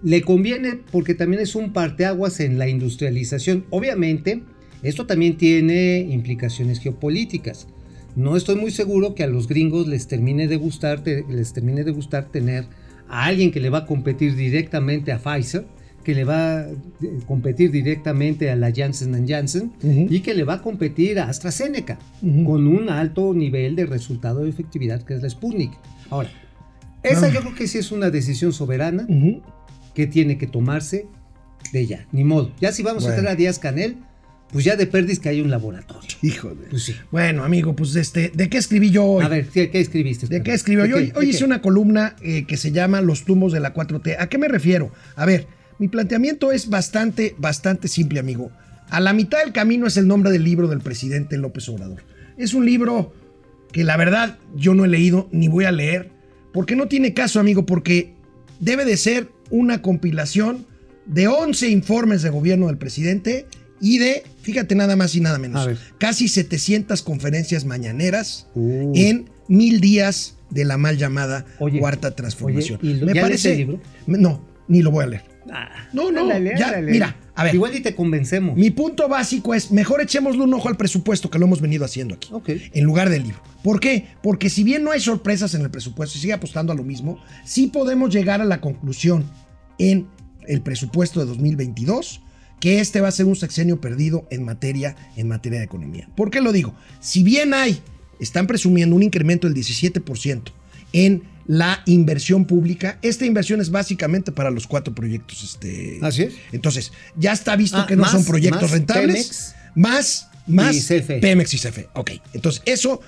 Le conviene porque también es un parteaguas en la industrialización. Obviamente, esto también tiene implicaciones geopolíticas. No estoy muy seguro que a los gringos les termine de gustar, te- les termine de gustar tener a alguien que le va a competir directamente a Pfizer, que le va a eh, competir directamente a la Janssen Janssen Ujú. y que le va a competir a AstraZeneca Ujú. con un alto nivel de resultado de efectividad que es la Sputnik. Ahora, esa Ah. yo creo que sí es una decisión soberana que tiene que tomarse de ya, ni modo. Ya si vamos Bueno. a traer a Díaz Canel, pues ya de perdis que hay un laboratorio. Hijo de... Pues sí. Bueno, amigo, pues este, ¿de qué escribí yo hoy? A ver, ¿qué, qué escribiste? ¿De qué escribió? Yo hoy, hoy hice una columna eh, que se llama Los tumbos de la 4T. ¿A qué me refiero? A ver, mi planteamiento es bastante, bastante simple, amigo. A la mitad del camino es el nombre del libro del presidente López Obrador. Es un libro que la verdad yo no he leído ni voy a leer, porque no tiene caso, amigo, porque debe de ser una compilación de 11 informes de gobierno del presidente y de, fíjate nada más y nada menos, casi 700 conferencias mañaneras Uh. en mil días de la mal llamada Oye, cuarta transformación. oye, ¿y lo- ya leíste el libro? No, ni lo voy a leer. Ah, No, no, ya, ándale. mira, a ver. Igual y te convencemos. Mi punto básico es, mejor echémosle un ojo al presupuesto que lo hemos venido haciendo aquí, Ok. en lugar del libro. ¿Por qué? Porque si bien no hay sorpresas en el presupuesto y sigue apostando a lo mismo, sí podemos llegar a la conclusión en el presupuesto de 2022 que este va a ser un sexenio perdido en materia, en materia de economía. ¿Por qué lo digo? Si bien hay, están presumiendo un incremento del 17% en la inversión pública, esta inversión es básicamente para los cuatro proyectos. Este, Así es. Entonces, ya está visto Ah, que no más- son proyectos más rentables. Pemex más, más y CFE. Pemex y CFE. Ok, entonces eso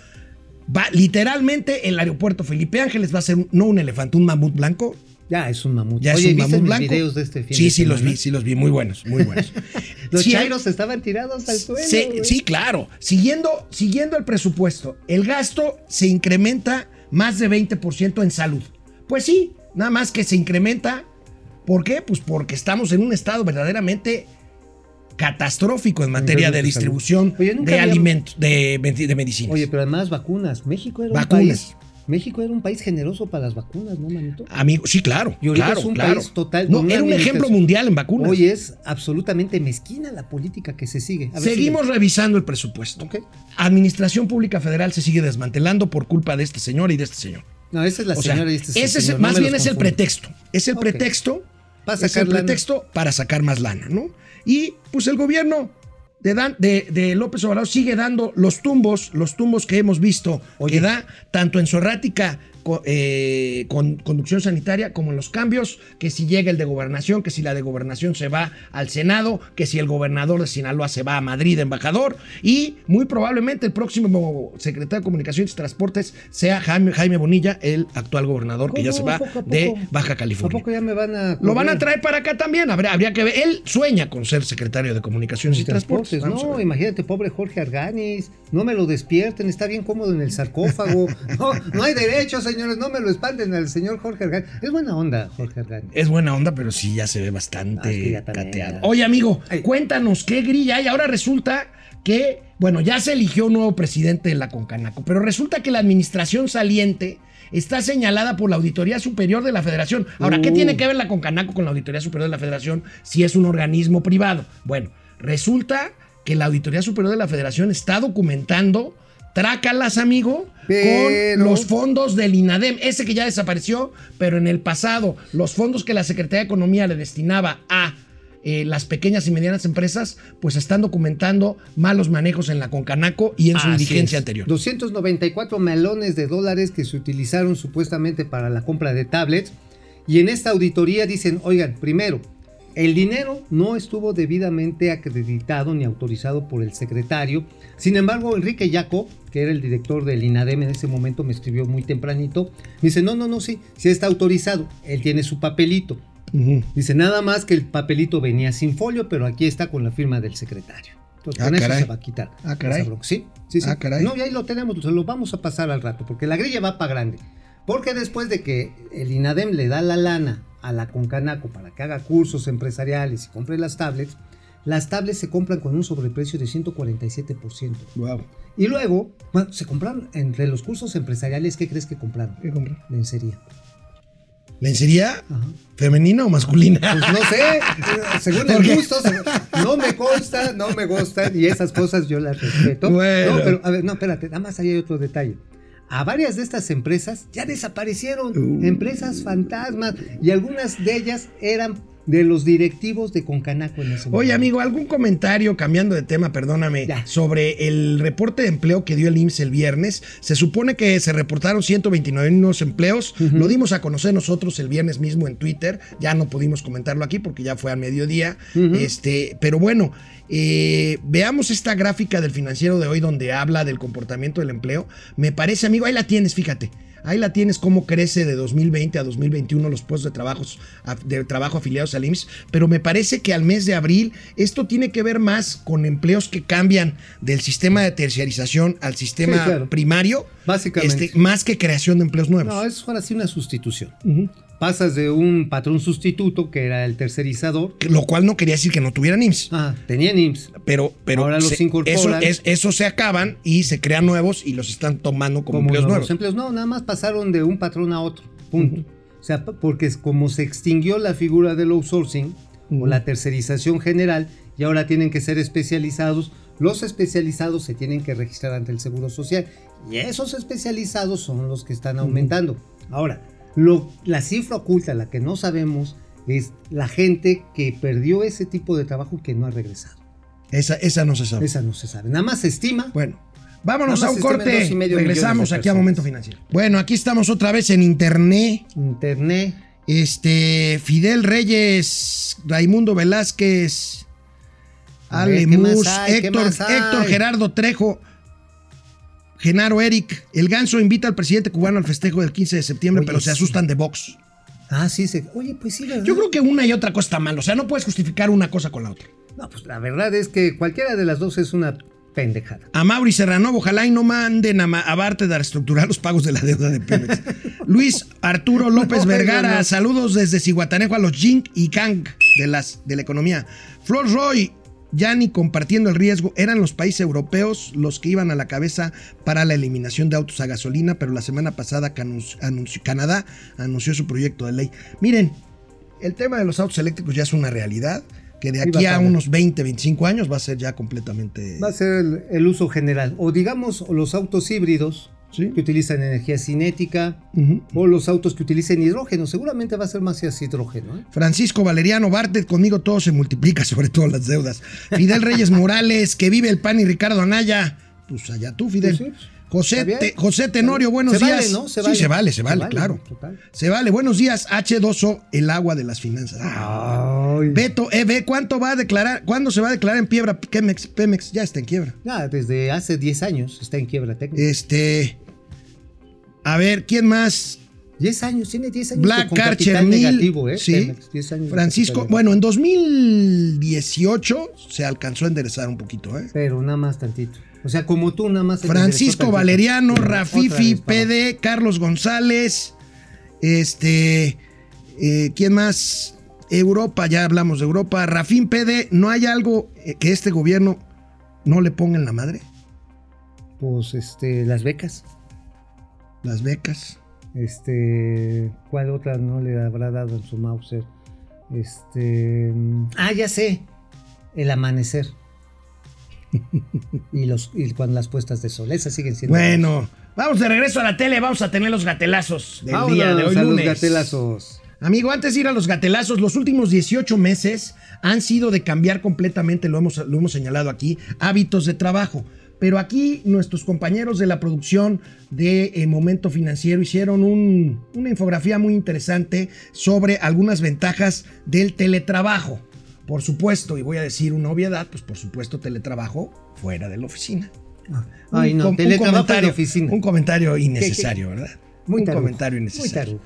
va literalmente el aeropuerto Felipe Ángeles va a ser un- no un elefante, un mamut blanco. Ya es un mamut. Ya Oye, es un ¿viste mamut blanco. videos de este fin sí, de sí los vi, sí los vi, muy buenos, muy buenos. Los Sí chairos estaban tirados al suelo. Sí, sí, claro. Siguiendo, siguiendo el presupuesto, el gasto se incrementa más de 20% en salud. Pues sí, nada más que se incrementa. ¿Por qué? Pues porque estamos en un estado verdaderamente catastrófico en materia de distribución Oye, de había- alimentos, de, de medicinas. Oye, pero además vacunas. México era Vacunas. un país. México era un país generoso para las vacunas, ¿no, manito? Amigo, sí, claro. Y ahorita claro, es un claro. país total No, era un ejemplo mundial en vacunas. Hoy es absolutamente mezquina la política que se sigue. A ver, Seguimos sigue. revisando el presupuesto. Administración Pública Federal se sigue desmantelando por culpa de este señor y de este señor. No, esa es la O sea, señora y este es ese es- señor, no más bien es el pretexto. Es el pretexto. Para es el sacar lana. pretexto para sacar más lana, ¿no? Y pues el gobierno de, Dan- de, de López Obrador sigue dando los tumbos, los tumbos que hemos visto Oye. que da tanto en su errática eh, con conducción sanitaria como en los cambios, que si llega el de gobernación, que si la de gobernación se va al Senado, que si el gobernador de Sinaloa se va a Madrid, embajador, y muy probablemente el próximo secretario de Comunicaciones y Transportes sea Jaime, Jaime Bonilla, el actual gobernador que ya se va ¿A a de? Baja ¿A California. poco ya me van a.? Lo van a traer para acá también. Habría, habría que ver. Él sueña con ser secretario de Comunicaciones y, Transportes. A No, imagínate, pobre Jorge Arganis. No me lo despierten, está bien cómodo en el sarcófago. No, no hay derecho, señores, no me lo espanten al señor Jorge Arganis. Es buena onda, Jorge Arganis. Es buena onda, pero sí ya se ve bastante Ah, cateado. Oye, amigo, Ay. cuéntanos qué grilla hay. Ahora resulta que, bueno, ya se eligió un nuevo presidente de la Concanaco, pero resulta que la administración saliente está señalada por la Auditoría Superior de la Federación. Ahora, ¿qué Uh. tiene que ver la Concanaco con la Auditoría Superior de la Federación si es un organismo privado? Bueno, resulta que la Auditoría Superior de la Federación está documentando trácalas, amigo, Pero- con los fondos del INADEM, ese que ya desapareció, pero en el pasado, los fondos que la Secretaría de Economía le destinaba a eh, las pequeñas y medianas empresas, pues están documentando malos manejos en la Concanaco y en su Así diligencia es. anterior. 294 melones de dólares que se utilizaron supuestamente para la compra de tablets. Y en esta auditoría dicen, oigan, primero, el dinero no estuvo debidamente acreditado ni autorizado por el secretario. Sin embargo, Enrique Yaco, que era el director del INADEM en ese momento, me escribió muy tempranito. Me dice, no, no, no, sí, sí está autorizado. Él tiene su papelito. Dice, nada más que el papelito venía sin folio, pero aquí está con la firma del secretario. Entonces, Ah, con eso se va a quitar. Ah, caray. Sí, sí, sí. Ah, caray. No, y ahí lo tenemos, se lo vamos a pasar al rato, porque la grilla va para grande. Porque después de que el INADEM le da la lana a la Concanaco para que haga cursos empresariales y compre las tablets, las tablets se compran con un sobreprecio de 147%. Wow. Y luego, bueno, se compraron entre los cursos empresariales, ¿qué crees que compraron? ¿Qué compró? Lencería. ¿Lencería Ajá. femenina o masculina? Pues no sé, según ¿Por el gusto, no me consta, no me gustan y esas cosas yo las respeto. Bueno. No, pero a ver, no, espérate, nada más ahí hay otro detalle. A varias de estas empresas ya desaparecieron, Uh. empresas fantasmas y algunas de ellas eran de los directivos de Concanaco en ese momento. Oye, amigo, ¿algún comentario, cambiando de tema, perdóname, Ya. sobre el reporte de empleo que dio el IMSS el viernes? Se supone que se reportaron 129 nuevos empleos. Lo dimos a conocer nosotros el viernes mismo en Twitter. Ya no pudimos comentarlo aquí porque ya fue a mediodía. Este, pero bueno, eh, veamos esta gráfica del financiero de hoy donde habla del comportamiento del empleo. Me parece, amigo, ahí la tienes, fíjate. Ahí la tienes cómo crece de 2020 a 2021 los puestos de, trabajos, de trabajo afiliados al IMSS, pero me parece que al mes de abril esto tiene que ver más con empleos que cambian del sistema de terciarización al sistema Sí, claro. primario, Básicamente. este, más que creación de empleos nuevos. No, es ahora sí una sustitución. Pasas de un patrón sustituto, que era el tercerizador. Lo cual no quería decir que no tuvieran IMSS. Ah, tenían IMSS. Pero, pero Ahora los incorporan. Eso, es, eso se acaban y se crean nuevos y los están tomando como, empleos nuevos empleos. No, nada más pasaron de un patrón a otro. Punto. O sea, porque como se extinguió la figura del outsourcing o la tercerización general y ahora tienen que ser especializados. Los especializados se tienen que registrar ante el Seguro Social y esos especializados son los que están aumentando. Ahora, lo, la cifra oculta, la que no sabemos, es la gente que perdió ese tipo de trabajo y que no ha regresado. Esa, esa no se sabe. Esa no se sabe. Nada más se estima. Bueno, vámonos a un corte. dos y medio Regresamos aquí a. Momento Financiero. Bueno, aquí estamos otra vez en internet. Internet. Este, Fidel Reyes, Raimundo Velázquez, A Ale ver, ¿qué más Mus, hay? ¿Qué Héctor? Héctor Gerardo Trejo, Genaro Eric. El ganso invita al presidente cubano al festejo del 15 de septiembre, Oye, pero se asustan de Vox. Ah, sí, se... oye, pues sí, ¿verdad? Yo creo que una y otra cosa está mal. O sea, no puedes justificar una cosa con la otra. No, pues la verdad es que cualquiera de las dos es una pendejada. A Mauri Serrano, ojalá y no manden a, a Barte a reestructurar los pagos de la deuda de Pemex. Luis Arturo López No, Vergara, no. saludos desde Cihuatanejo a los Jink y Kang de, las, de la economía. Flor Roy, ya ni compartiendo el riesgo, eran los países europeos los que iban a la cabeza para la eliminación de autos a gasolina, pero la semana pasada anunció- Canadá anunció su proyecto de ley. Miren, el tema de los autos eléctricos ya es una realidad, que de aquí a unos 20, 25 años va a ser ya completamente... Va a ser el, el uso general. O digamos, los autos híbridos Sí. que utilizan energía cinética, o los autos que utilicen hidrógeno. Seguramente va a ser más hacia hidrógeno. ¿eh? Francisco Valeriano Bartet, conmigo todo se multiplica, sobre todo las deudas. Fidel Reyes Morales, que vive el pan y Ricardo Anaya. Pues allá tú, Fidel. Pues sí, pues, José. Te- José Tenorio, buenos Se vale, días. ¿no? Se Sí, vale. se vale, se Se vale, vale, claro. total. Se vale. Buenos días, H2O, el agua de las finanzas. Ah. Beto, EB, ¿cuánto va a declarar? ¿Cuándo se va a declarar en quiebra Pemex? Pemex ya está en quiebra. Ya, desde hace 10 años está en quiebra técnica. Este. A ver, ¿quién más? 10 años, tiene 10 años Black con Archer Mill. negativo, ¿eh? sí. Pemex, 10 años Francisco, bueno, en 2018 se alcanzó a enderezar un poquito, ¿eh? Pero nada más tantito. O sea, como tú nada más. Francisco. Valeriano, Rafifi. PD, Carlos González, este, eh, ¿quién más? Europa, ya hablamos de Europa. Rafín PD, ¿no hay algo eh, que este gobierno no le ponga en la madre? Pues este, las becas. Las becas. Este, ¿cuál otra no le habrá dado en su Mauser? Este, ah, ya sé, el amanecer. y los y con las puestas de sol, esas siguen siendo. Bueno, vamos de regreso a la tele, vamos a tener los gatelazos del Vámonos día de hoy a los lunes. gatelazos. Amigo, antes de ir a los gatelazos, los últimos 18 meses han sido de cambiar completamente, lo hemos, lo hemos señalado aquí, hábitos de trabajo. Pero aquí nuestros compañeros de la producción de eh, Momento Financiero hicieron un- una infografía muy interesante sobre algunas ventajas del teletrabajo. Por supuesto, y voy a decir una obviedad, pues por supuesto teletrabajo fuera de la oficina. Ay, Un no, un teletrabajo la oficina. Un comentario innecesario, ¿verdad? Muy un tarugo, comentario muy innecesario. tarugo.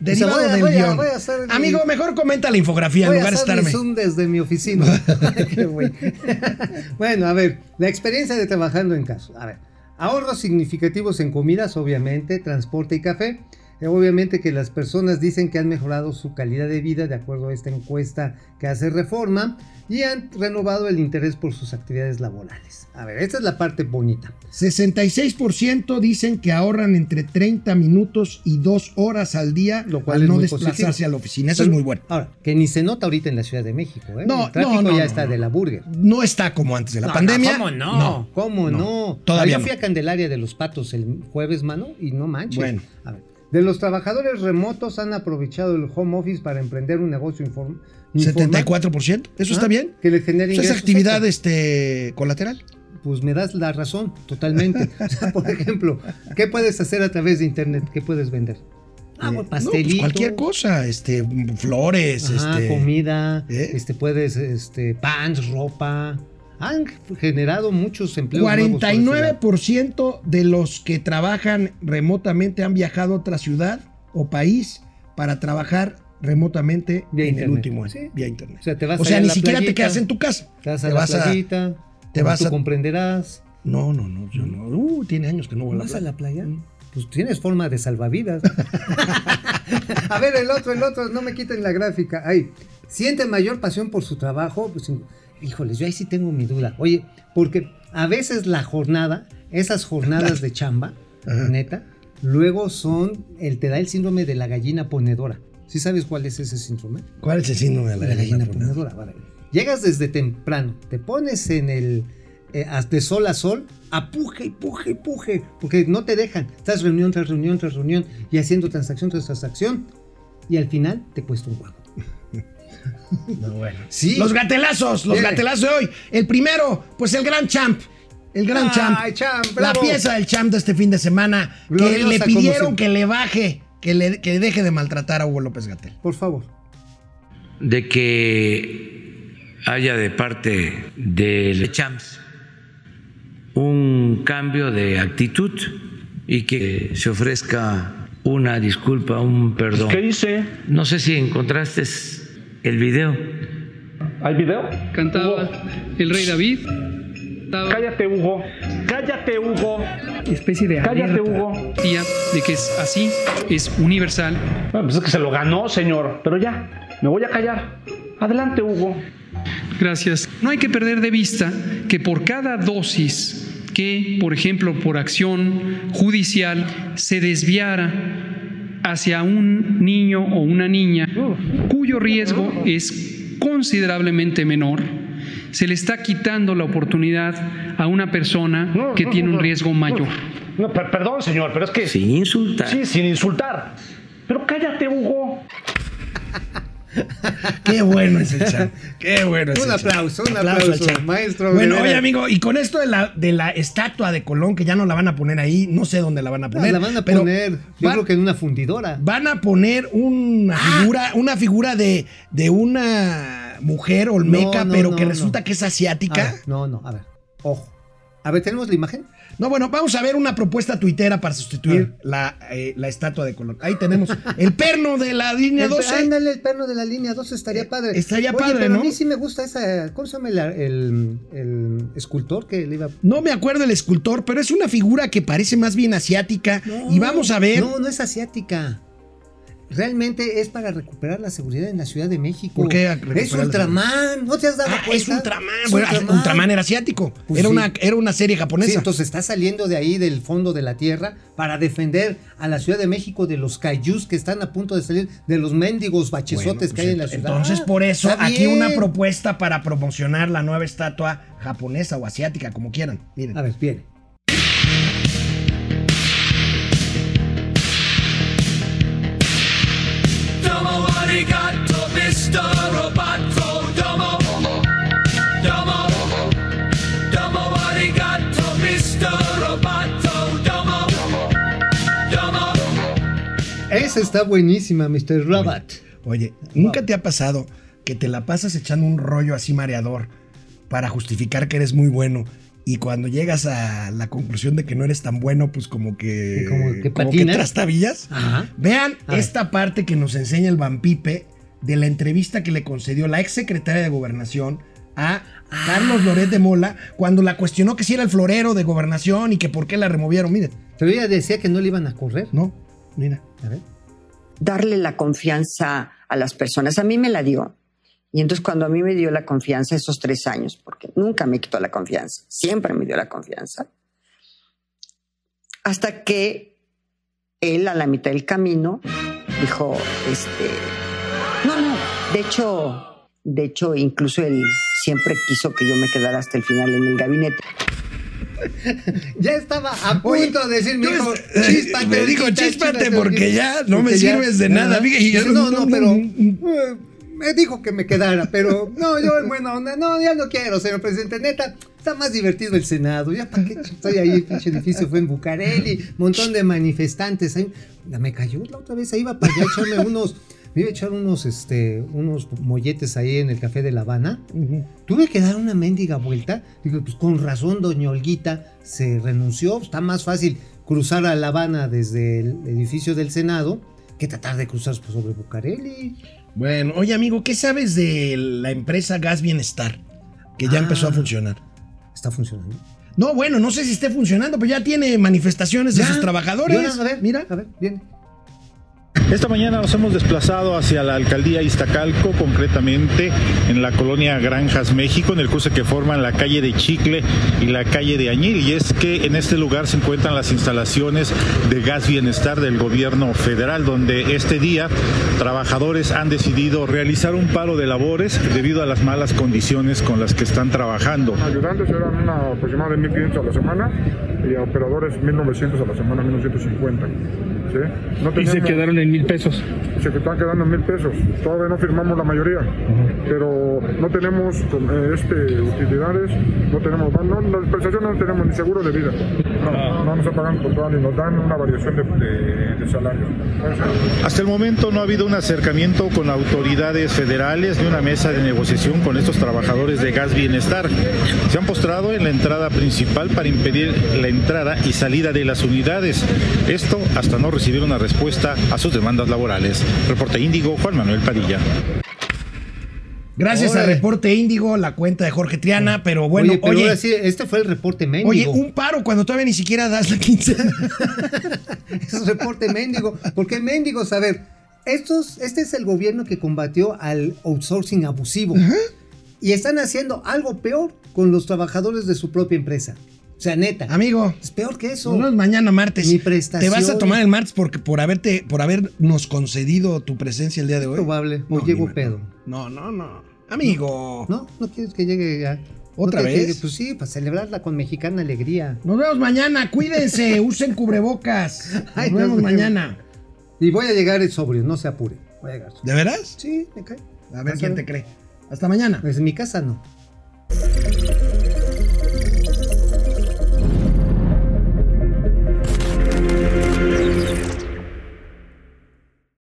Derivado O sea, voy a- guion. voy a hacer mi- Amigo, mejor comenta la infografía Voy en lugar de estarme. Zoom desde mi oficina. Bueno, a ver, la experiencia de trabajando en casa. A ver, ahorros significativos en comidas, obviamente, transporte y café. Eh, Obviamente que las personas dicen que han mejorado su calidad de vida de acuerdo a esta encuesta que hace Reforma y han renovado el interés por sus actividades laborales. A ver, esta es la parte bonita. 66% dicen que ahorran entre 30 minutos y 2 horas al día Lo cual al es no desplazarse positivo. a la oficina. Eso es muy bueno. Ahora, que ni se nota ahorita en la Ciudad de México, ¿eh? No, el tráfico no, no, ya no, está no. de la burger. No está como antes de la pandemia. ¿Cómo no? ¿Cómo no. no? Todavía Yo no. fui a Candelaria de los Patos el jueves, mano, y no manches. Bueno. A ver, de los trabajadores remotos han aprovechado el home office para emprender un negocio inform informal, 74%. Eso ¿ah? está bien. Que le genere es actividad este, colateral. Pues me das la razón, totalmente. O sea, por ejemplo, ¿qué puedes hacer a través de internet? ¿Qué puedes vender? Ah, Eh, bueno, no, pues cualquier cosa. Este, flores. Ajá, este, comida, ¿eh? este puedes, este, pants, ropa. Han generado muchos empleos. nuevos por ese lado. 49% de los que trabajan remotamente han viajado a otra ciudad o país para trabajar remotamente Vía en el internet. último año, Sí. vía internet. O sea, te vas O sea, allá a ni siquiera te quedas en tu casa. Te vas a Te la vas a- playita, te vas tú a- comprenderás. No, no, no, yo no. Uh, tiene años que no voy a la ¿Vas a la playa? Mm. Pues tienes forma de salvavidas. a ver, el otro, el otro, no me quiten la gráfica. Ahí, siente mayor pasión por su trabajo. Pues, híjoles, yo ahí sí tengo mi duda. Oye, porque a veces la jornada, esas jornadas de chamba, Ajá. neta, luego son, el, te da el síndrome de la gallina ponedora. ¿Sí sabes cuál es ese síndrome? ¿Cuál es el síndrome de la, La gallina gallina ponedora? vale. Llegas desde temprano, te pones en el eh, de sol a sol, apuje y puje y puje, porque no te dejan. Estás reunión tras reunión tras reunión y haciendo transacción tras transacción y al final te cuesta un huevo. No, bueno. Sí. Los gatelazos, los gatelazos de hoy. El primero, pues el gran champ. El gran Ay, champ. champ, La pieza del champ de este fin de semana. que le pidieron que le baje, que, le, que deje de maltratar a Hugo López Gatel. Por favor. de que haya de parte del CHAMS un cambio de actitud y que se ofrezca una disculpa, un perdón. ¿Qué hice? No sé si encontraste el video. ¿Hay video? cantaba Hugo, el rey David. Cállate, Hugo. Cállate, Hugo. especie de Cállate. Hugo. Tía, de que es así, es universal. Bueno, pues es que se lo ganó, señor. Pero ya, me voy a callar. Adelante, Hugo. Gracias. No hay que perder de vista que por cada dosis que, por ejemplo, por acción judicial se desviara hacia un niño o una niña cuyo riesgo es considerablemente menor, se le está quitando la oportunidad a una persona No, que no, tiene no, un no. riesgo mayor. No, per- perdón, señor, pero es que. Sin insultar. Sí, sin insultar. Pero cállate, Hugo. Qué bueno es el chat. Qué bueno es Un el chat. aplauso, un al aplauso, chat. maestro, Bueno, oye, amigo, y con esto de la, de la estatua de Colón, que ya no la van a poner ahí, no sé dónde la van a No, poner. la van a poner, yo van- creo que en una fundidora. Van a poner una figura, una figura de, de una mujer olmeca, No, no, pero no, que resulta que es A asiática. ver, no, no, a ver, ojo. A ver, ¿tenemos la imagen? No, bueno, vamos a ver una propuesta tuitera para sustituir la, eh, la estatua de Colón. Ahí tenemos el perno de la línea El- 12. Ándale, el perno de la línea 12 estaría padre. Eh, estaría Oye, padre, pero ¿no? A mí sí me gusta esa. ¿Cómo se llama el, el- el escultor que le iba No me acuerdo el escultor, pero es una figura que parece más bien asiática. y vamos a ver. No, no es asiática. Realmente es para recuperar la seguridad en la Ciudad de México. ¿Por qué Es Ultraman, ¿no te has dado Ah, cuenta? es Ultraman. Es Bueno, Ultraman. Ultraman era asiático. Pues era, sí. una, era una serie japonesa. Sí, entonces está saliendo de ahí del fondo de la tierra para defender a la Ciudad de México de los kaijus que están a punto de salir, de los mendigos bachesotes Bueno, que hay en la pues, ciudad. Entonces, por eso, Está aquí una bien. propuesta para promocionar la nueva estatua japonesa o asiática, como quieran. Miren. A ver, viene. Arigato, Mr. Roboto. Domo. Domo. Domo arigato, Mr. Roboto. Domo. Domo. Esa está buenísima, Mr. Robot. Oye, ¿nunca te ha pasado que te la pasas echando un rollo así mareador para justificar que eres muy bueno? Y cuando llegas a la conclusión de que no eres tan bueno, pues como que. Como que como trastabillas. Ajá. Vean esta parte que nos enseña el Vampipe de la entrevista que le concedió la ex secretaria de Gobernación a Ah. Carlos Loret de Mola cuando la cuestionó que si era el florero de Gobernación y que por qué la removieron. Miren, Pero ella decía que no le iban a correr. no, mira. A ver. darle la confianza a las personas. A mí me la dio. Y entonces cuando a mí me dio la confianza esos tres años, porque nunca me quitó la confianza, siempre me dio la confianza, hasta que él a la mitad del camino dijo, este, no, no, de hecho, de hecho, incluso él siempre quiso que yo me quedara hasta el final en el gabinete. Ya estaba a punto de decir, mi hijo, chíspate. me dijo, ahorita, chíspate porque ya no me sirves de nada. Y yo- no, no, pero eh, me dijo que me quedara, pero no, yo en buena onda, no, ya no quiero, señor presidente, neta, está más divertido el Senado, ya para qué estoy ahí, el pinche edificio fue en Bucareli, montón de manifestantes, ahí, me cayó la otra vez, ahí iba para allá echarme unos, me iba a echar unos, este, unos molletes ahí en el café de La Habana, Tuve que dar una mendiga vuelta. Digo, pues con razón, doña Olguita se renunció. Está más fácil cruzar a La Habana desde el edificio del Senado que tratar de cruzar sobre Bucareli. Bueno, oye amigo, ¿qué sabes de la empresa Gas Bienestar? Que ya Ah. empezó a funcionar. Está funcionando. No, bueno, no sé si esté funcionando, pero ya tiene manifestaciones de sus trabajadores. Mira, a ver, Mira. a ver, viene. Esta mañana nos hemos desplazado hacia la alcaldía Iztacalco, concretamente en la colonia Granjas México, en el cruce que forman la calle de Chicle y la calle de Añil. Y es que en este lugar se encuentran las instalaciones de gas bienestar del gobierno federal, donde este día trabajadores han decidido realizar un paro de labores debido a las malas condiciones con las que están trabajando. Ayudantes eran una aproximada de 1.500 a la semana y a operadores 1.900 a la semana, 1.950. ¿sí? No Y se quedaron en mil pesos. Se están quedando en mil pesos. Todavía no firmamos la mayoría, pero no tenemos eh, este, utilidades, no tenemos, no, las prestaciones no tenemos ni seguro de vida. No, no nos pagando total y nos dan una variación de, de- de salario. Entonces, Hasta el momento no ha habido un acercamiento con autoridades federales ni una mesa de negociación con estos trabajadores de gas bienestar. Se han postrado en la entrada principal para impedir la entrada y salida de las unidades. Esto hasta no recibir una respuesta a sus demandas laborales. Reporte Índigo, Juan Manuel Padilla. Gracias a Órale. Reporte Índigo, la cuenta de Jorge Triana, pero bueno, oye, oye, pero ahora sí, este fue el reporte oye, mendigo. un paro cuando todavía ni siquiera das la quincena. Es reporte mendigo. ¿Por qué mendigos? A ver, estos, este es el gobierno que combatió al outsourcing abusivo. Y están haciendo algo peor con los trabajadores de su propia empresa. O sea, neta. Amigo, Es peor que eso. no es mañana martes. Te prestación. vas a tomar el martes porque por haberte, por habernos concedido tu presencia el día de hoy. probable. No, o llego ni- pedo. No, no, no. Amigo. ¿No? ¿No quieres que llegue ya? ¿Otra ¿No vez? llegue? Pues sí, para celebrarla con mexicana alegría. Nos vemos mañana. Cuídense. usen cubrebocas. Nos Ay, vemos mañana. Y voy a llegar sobrio, no se apure. Voy a llegar. ¿De veras? Sí, me cae. A ver quién ver. te cree. Hasta mañana. Pues en mi casa no.